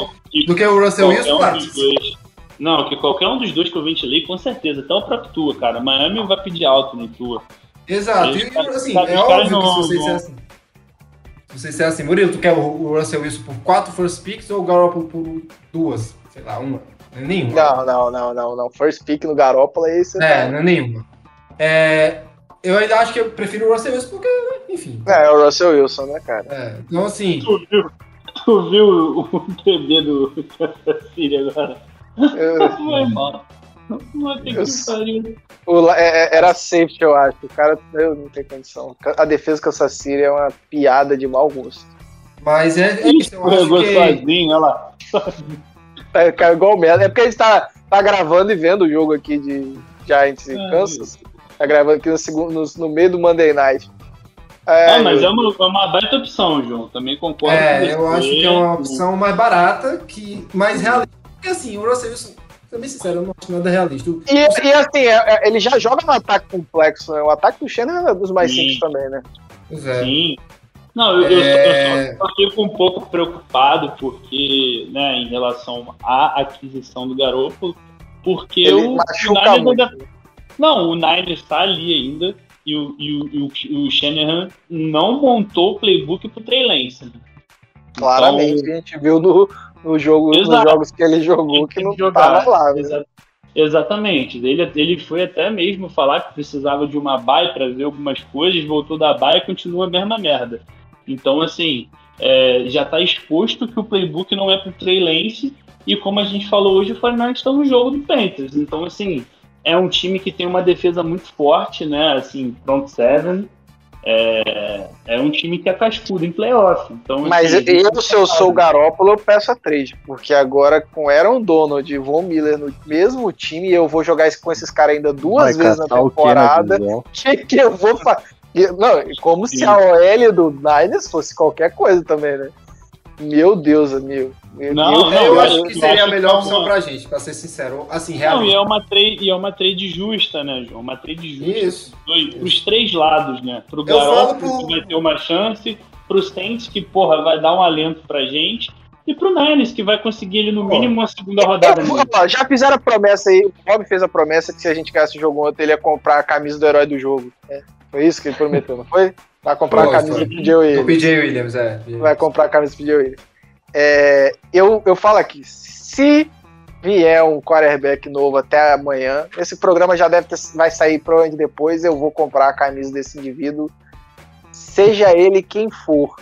Do que o Russell Wilson, um. Não, que qualquer um dos dois que eu ventilei, com certeza. Até o próprio Tua, cara. Miami vai pedir alto no Tua. Exato. E, assim, é óbvio não- que se você disser assim. Se você disser assim, Murilo, tu quer o o Russell Wilson por quatro first picks ou o Garoppolo por duas? Sei lá, uma. Nenhuma. Não, não, não, não, não. First pick no Garoppolo aí você É, tá- não é nenhuma. É, eu ainda acho que eu prefiro o Russell Wilson porque, enfim. É, é o Russell Wilson, né, cara? É, então, assim, Tu viu, tu viu o, bebê do Síria agora? Eu- Foi mal. Eu- é- é- era safety, eu acho. O cara eu não tem condição. A defesa Kansas City é uma piada de mau gosto. mas é, é isso. Eu acho que. sozinho, olha lá. É, cara, igual merda. É porque a gente tá, tá gravando e vendo o jogo aqui de Giants e Ah, Kansas. Tá gravando aqui no, segundo, no, no meio do Monday Night. É, Ah, mas eu- é uma, é uma baita opção, João. Também concordo com É, você. eu acho que é uma opção mais barata, que mais realista. Porque assim, o Russell Wilson, bem sincero, eu não acho nada realista. O- E, e assim, é- é- ele já joga no ataque complexo, né? O ataque do Shannon é dos mais Sim. simples também, né? É. Sim. Não, eu, eu, É. eu só, só fico um pouco preocupado porque, né, em relação à aquisição do Garoppolo, porque Ele o, machuca muito. ainda- não, o Niners está ali ainda e o, e o, e o, o Shanahan não montou o playbook pro Trey Lance. né? Claramente, Então, a gente viu no, no jogo, nos jogos que ele jogou que tem não que jogar. tava lá. né? Exa- Exatamente. Ele, ele foi até mesmo falar que precisava de uma bye para ver algumas coisas, voltou da bye e continua a mesma merda. Então, assim, é, já tá exposto que o playbook não é pro Trey Lance e como a gente falou hoje, o 49 está no jogo do Panthers. Então, assim, é um time que tem uma defesa muito forte, né? Assim, front seven. É, é um time que é cascudo em playoff. Então, Mas assim, eu, se eu sou o Garópolo, eu peço a trade. Porque agora, com Aaron Donald e Von Miller no mesmo time, eu vou jogar com esses caras ainda duas Vai vezes na temporada. O que, que eu vou fazer? Não, como se a OL do Niners fosse qualquer coisa também, né? Meu Deus, amigo. Meu Não, Deus. não, eu eu acho que eu seria a melhor é opção uma- pra gente, pra ser sincero. Assim, Não, e é uma trade, e é uma trade justa, né, João? Uma trade justa. Isso. Dois, pros três lados, né? Pro Garoppolo, pro- que vai ter uma chance, pro Saints, que, porra, vai dar um alento pra gente, e pro Niners, que vai conseguir ele no mínimo uma segunda rodada. já fizeram a promessa aí. O Bob fez a promessa que se a gente ganhasse o jogo ontem, ele ia comprar a camisa do herói do jogo. É, foi isso que ele prometeu, não foi? Vai comprar a camisa do PJ Williams. O PJ Williams, é. Vai comprar a camisa do PJ Williams. É, eu, eu falo aqui, se vier um quarterback novo até amanhã, esse programa já deve ter, vai sair provavelmente depois, eu vou comprar a camisa desse indivíduo, seja ele quem for.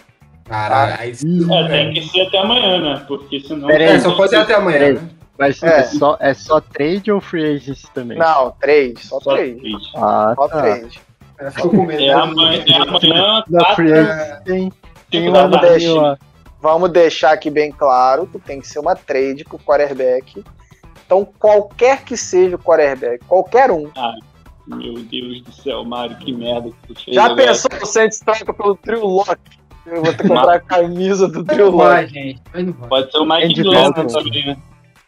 Caralho, aí É, tem que ser até amanhã, né? Porque senão. Pera aí, É, só pode ser até amanhã, né? Mas É. é. só, é só trade ou free agency também? Não, três, só Só três. três. Ah, Só tá. três. É, ficou com medo. É né? amanhã, é amanhã agency tem, tem um vamos deixar. lá. Vamos deixar aqui bem claro que tem que ser uma trade pro quarterback. Então, qualquer que seja o quarterback, qualquer um. Meu Deus do céu, Mário, que merda que tu fez. Já agora. pensou o Saints troca pelo Drew Locke? Eu vou ter que comprar a camisa do Locke. vai, gente. Pode ser o Mike Andy Glennon Dalton. também, né?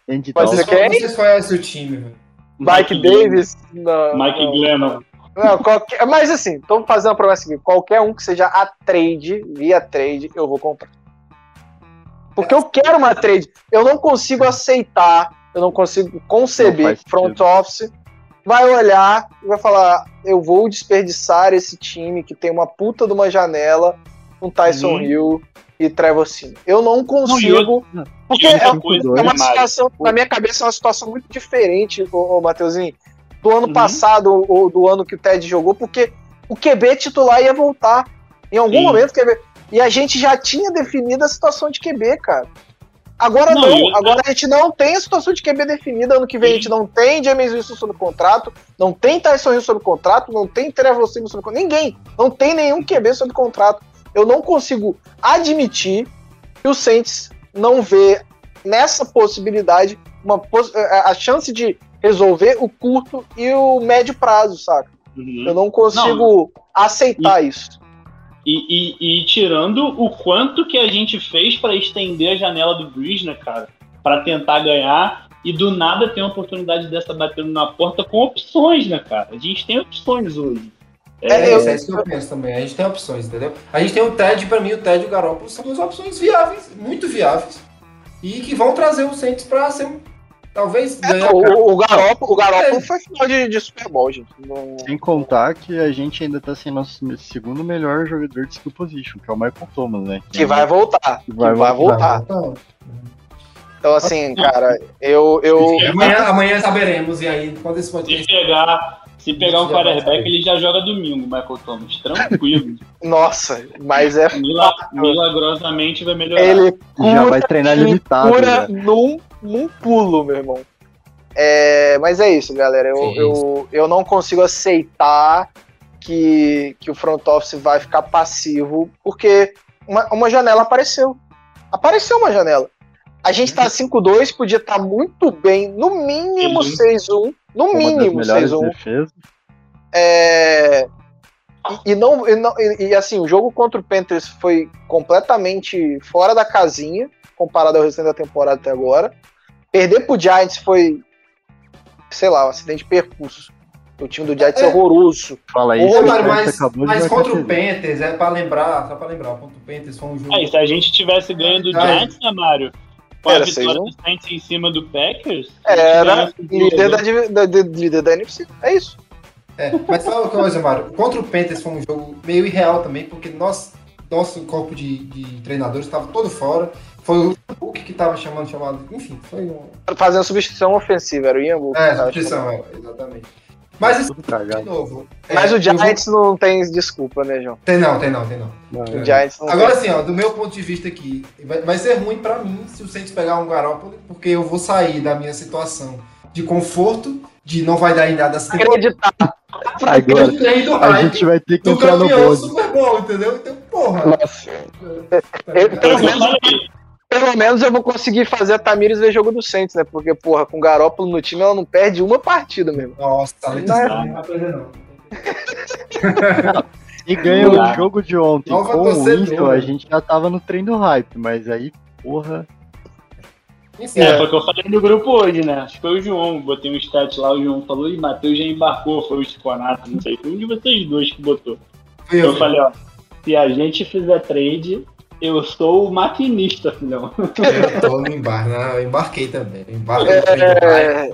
Andy Pode ser quem? Vocês conhecem o time, velho. Mike Davis? Não, Mike não. Glennon. Não, qualquer- mas assim, tô fazendo uma promessa aqui. Qualquer um que seja a trade, via trade, eu vou comprar. Porque eu quero uma trade. Eu não consigo aceitar, eu não consigo Não conceber faz front office. Vai olhar e vai falar: eu vou desperdiçar esse time que tem uma puta de uma janela com Tyson Uhum. Hill e Trevor Sim. Eu não consigo. Não, porque e é, é uma situação, na minha cabeça, é uma situação muito diferente, ô, ô Mateuzinho, do ano Uhum. passado ou do ano que o Ted jogou, porque o QB titular ia voltar. Em algum Sim. momento, QB. E a gente já tinha definido a situação de QB, cara. Agora Não, não, agora a gente não tem a situação de QB definida. Ano que vem a Sim. gente não tem James Wilson sob contrato, não tem Tyson Hill sob contrato, não tem Trevor Simmons sob contrato. Ninguém. Não tem nenhum QB sob contrato. Eu não consigo admitir que o Saints não vê nessa possibilidade uma a a chance de resolver o curto e o médio prazo, saca? Uhum. Eu não consigo aceitar isso. E, e- e tirando o quanto que a gente fez pra estender a janela do Breeze, né, cara? Pra tentar ganhar e do nada ter uma oportunidade dessa batendo na porta com opções, né, cara? A gente tem opções hoje. É, É, eu- isso é isso que eu penso também. A gente tem opções, entendeu? A gente tem o TED, pra mim, o TED e o Garoppolo são duas opções viáveis, muito viáveis. E que vão trazer o Saints pra ser, talvez, ganhar. É, O, o Garoppolo, o Garoppolo É. foi final de, de Super Bowl, gente. Não- Sem contar que a gente ainda tá sem nosso segundo melhor jogador de skill position, que é o Michael Thomas, né? Que vai voltar. Que vai, Vai voltar. Então, Então, assim, cara, eu. eu amanhã, amanhã saberemos, e aí, quando esse Se podcast. pegar, se pegar um Já quarterback, ele já joga domingo, Michael Thomas. Tranquilo. nossa, mas é. Mila- milagrosamente vai melhorar. Ele Já cura, vai treinar ele limitado. cura Já. num, num pulo, meu irmão. É, mas é isso, galera. Eu, Sim, é eu, eu não consigo aceitar que, que o front office vai ficar passivo, porque uma, uma janela apareceu. Apareceu uma janela. A gente tá 5-2, podia estar muito bem, no mínimo Sim. 6-1. No mínimo 6-1. defesas. É, E, e não, e, não- e- e, assim, o jogo contra o Panthers foi completamente fora da casinha, comparado ao restante da temporada até agora. Perder pro Giants foi, sei lá, um acidente de percurso. O time do Giants é, É. horroroso. Fala Giants mas, mas contra o. Panthers, é pra lembrar, só pra lembrar, contra o Panthers foi um jogo. É, e se a gente tivesse ganho do Ai. Giants, né, Mário? Com a Era vitória 6-1. do Saints em cima do Packers. a Era ganhasse o jogo. líder da, da, da- líder da NFC. É isso. É, mas só uma coisa, Mário. Contra o Panthers foi um jogo meio irreal também, porque nós, nosso corpo de, de treinadores estava todo fora. Foi o Hulk que estava chamando, chamado. Enfim, foi um. Fazendo substituição ofensiva, era o Ian Book. É, substituição, é, exatamente. Mas isso, de novo. Mas é, o Giants não tem desculpa, né, João? eu- Tem não, tem não, tem não. Não, O Giants não Agora tem. sim, ó, do meu ponto de vista aqui, vai, vai ser ruim pra mim se o Saints pegar um Garoppolo, porque eu vou sair da minha situação de conforto, de não vai dar em nada temporada. Acreditar. Agora, Eu a hype gente vai ter que do entrar no campeão bonde. Super Bowl, entendeu? Então, porra. Nossa. Eu- pelo, Eu menos, falei, pelo menos eu vou conseguir fazer a Tamires ver jogo do Saints, né? Porque, porra, com o Garópolo no time, ela não perde uma partida mesmo. Nossa, tá Não não é- uma coisa não. E ganha o jogo de ontem Nova com o torcedora. Winston, a gente já tava no trem do hype, mas aí, porra. É, foi o que eu falei no grupo hoje, né? Acho que foi o João, botei um stat lá, o João falou, e Matheus já embarcou, foi o Chiconato, não sei, foi um de vocês dois que botou. eu. falei, ó, se a gente fizer trade, eu sou o maquinista, filhão. Eu tô no embar, né? Eu embarquei também. Embarquei no trem do hype. É,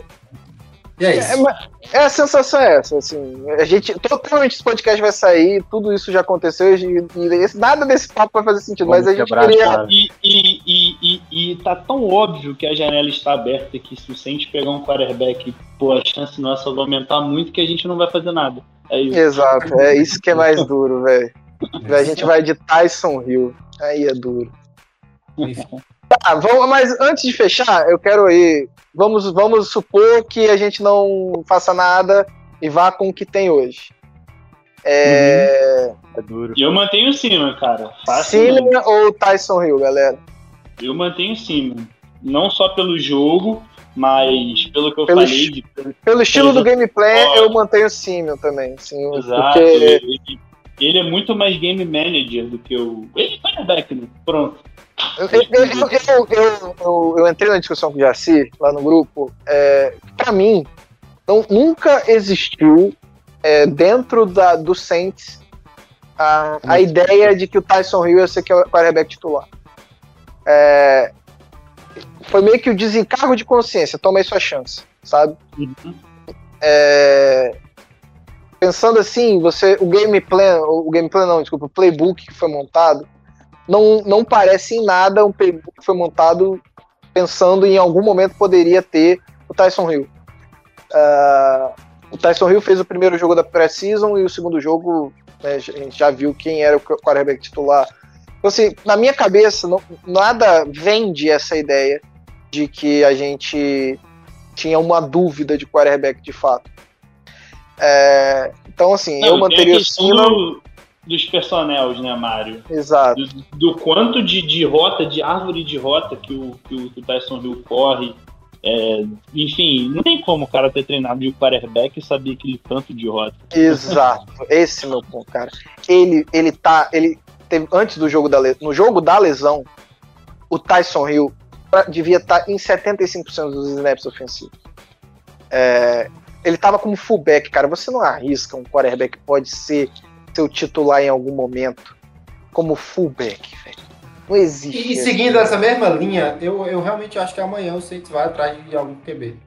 E é é, isso. mas- é, a sensação é essa, assim. A gente, totalmente esse podcast vai sair, tudo isso já aconteceu, e, e esse- nada desse papo vai fazer sentido, mas a Vamos gente quebrar queria. E, e, e, e, e tá tão óbvio que a janela está aberta que se o Saints pegar um quarterback, pô, a chance nossa vai aumentar muito que a gente não vai fazer nada. É isso. Exato, é isso que é mais duro, velho. A gente vai de Tyson Hill. Aí é duro. Enfim. Tá, vamos, mas antes de fechar, eu quero aí. Vamos, vamos supor que a gente não faça nada e vá com o que tem hoje. É. É duro. E eu mantenho cima, cara. Cine ou Tyson Hill, galera? Eu mantenho cima. Não só pelo jogo, mas pelo que eu Pelo falei. De, Pelo estilo do gameplay, Ó. eu mantenho o Simeon também. Sim, Exato. porque Ele, ele é muito mais game manager do que o. Ele é quarterback, né? Pronto. eu, eu, eu, eu, entrei na discussão com o Jaci lá no grupo. É, pra mim, não, nunca existiu é, dentro da, do Saints a, a ideia de que o Tyson Hill ia ser que é o quarterback titular. É, foi meio que o desencargo de consciência, toma aí sua chance, sabe? Uhum. É, pensando assim, você o game plan, o game plan não, desculpa, o playbook que foi montado não, não parece em nada um playbook que foi montado pensando em algum momento poderia ter o Tyson Hill. Ah, o Tyson Hill fez o primeiro jogo da pré-season e o segundo jogo né, a gente já viu quem era o quarterback titular. Então, assim, na minha cabeça, não- nada vende essa ideia de que a gente tinha uma dúvida de quarterback de fato. É, então, assim, eu Não, tem manteria o do- dos personels, né, Mário? Exato. Do, do quanto de, de rota, de árvore de rota que o, que o, que o Tyson Hill corre. É, enfim, não tem como o cara ter treinado de quarterback e saber aquele tanto de rota. Exato. Esse é meu ponto, cara. Ele, ele tá. Ele teve, antes do jogo da le- No jogo da lesão, o Tyson Hill devia estar em 75% dos snaps ofensivos. É, ele tava como fullback, cara. Você não arrisca um quarterback que pode ser seu titular em algum momento como fullback, velho. Não existe. E, e seguindo essa mesma linha, eu, eu realmente acho que amanhã o Saints vai atrás de algum QB.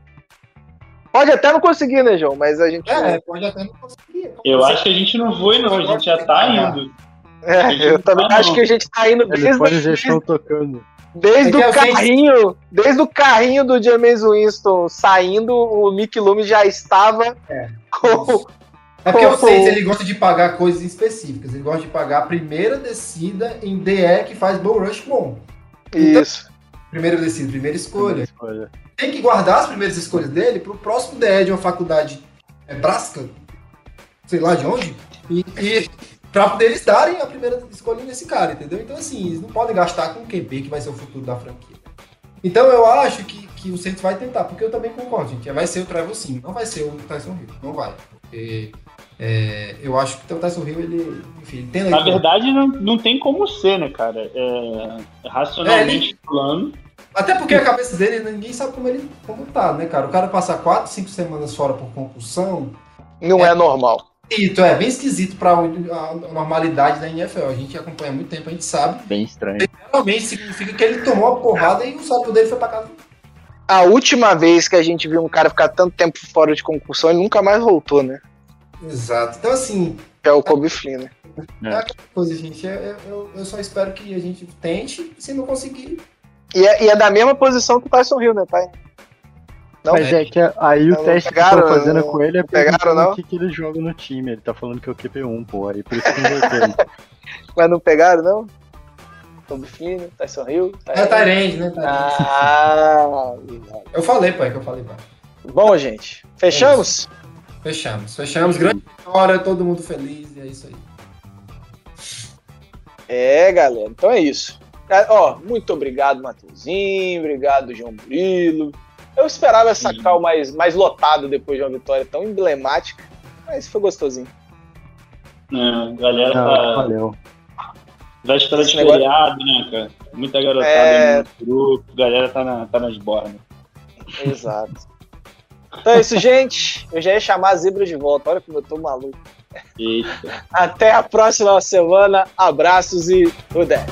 Pode até não conseguir, né, João? Mas a gente. É, pode até não conseguir. Eu acho que a gente não foi, não. A gente já tá indo. É, eu também não. acho que a gente tá indo Telefones já estão tocando. Desde É o eu sei- carrinho, desde o carrinho do James Winston saindo, o Mick Loomis já estava É. com É porque o Oh. Saints ele gosta de pagar coisas específicas. Ele gosta de pagar a primeira descida em DE que faz bull rush bom. isso. Primeira descida, primeira escolha. Olha, Tem que guardar as primeiras escolhas dele pro próximo DE de uma faculdade Nebraska, sei lá de onde, e, e pra poder eles darem a primeira escolha nesse cara, entendeu? Então, assim, eles não podem gastar com o QB que vai ser o futuro da franquia. Então, eu acho que, que o Saints vai tentar, porque eu também concordo, gente. Vai ser o Trevor Sim, não vai ser o Tyson Hill, não vai. Porque é, eu acho que o Tyson Hill, ele, enfim, ele tem Na verdade, não, não tem como ser, né, cara? É, racionalmente falando. Até porque a cabeça dele, ninguém sabe como ele como tá, né, cara? O cara passar 4, 5 semanas fora por concussão, Não é, normal. Esquisito, é bem esquisito pra a normalidade da NFL. A gente acompanha há muito tempo, a gente sabe. Bem estranho. Realmente significa que ele tomou a porrada e o salto dele foi pra casa. A última vez que a gente viu um cara ficar tanto tempo fora de concussão, ele nunca mais voltou, né? Exato. Então, assim, É o Kobe Flynn, né? é aquela coisa, gente. Eu, eu, eu só espero que a gente tente. Se não conseguir, E é, e é da mesma posição que o Tyson Hill, né, tá? Não, Mas é que aí o Não teste que pegaram, estão fazendo não com ele é pegaram, o que, que ele joga no time. Ele tá falando que é o QP1, pô. Aí por isso que inverteu mas não pegaram, não? Kobe Flynn, Tyson Hill. é Tyrande, né? Tyrande. Ah, Eu falei, pai, que eu falei, pai. bom, gente. Fechamos? Fechamos, fechamos. Grande vitória, todo mundo feliz e é isso aí. É, galera. Então é isso. É, Ó, muito obrigado, Matheusinho. Obrigado, João Murilo. Eu esperava essa Sim. cal mais, mais lotado depois de uma vitória tão emblemática. Mas foi gostosinho. É, a galera tá. valeu. Véspera de negócio- feriado, né, cara? Muita garotada É. no grupo, a galera tá, na, tá nas bordas. Exato. Então é isso, gente. Eu já ia chamar a zebra de volta. Olha como eu tô maluco. Eita. Até a próxima semana. Abraços e o 10.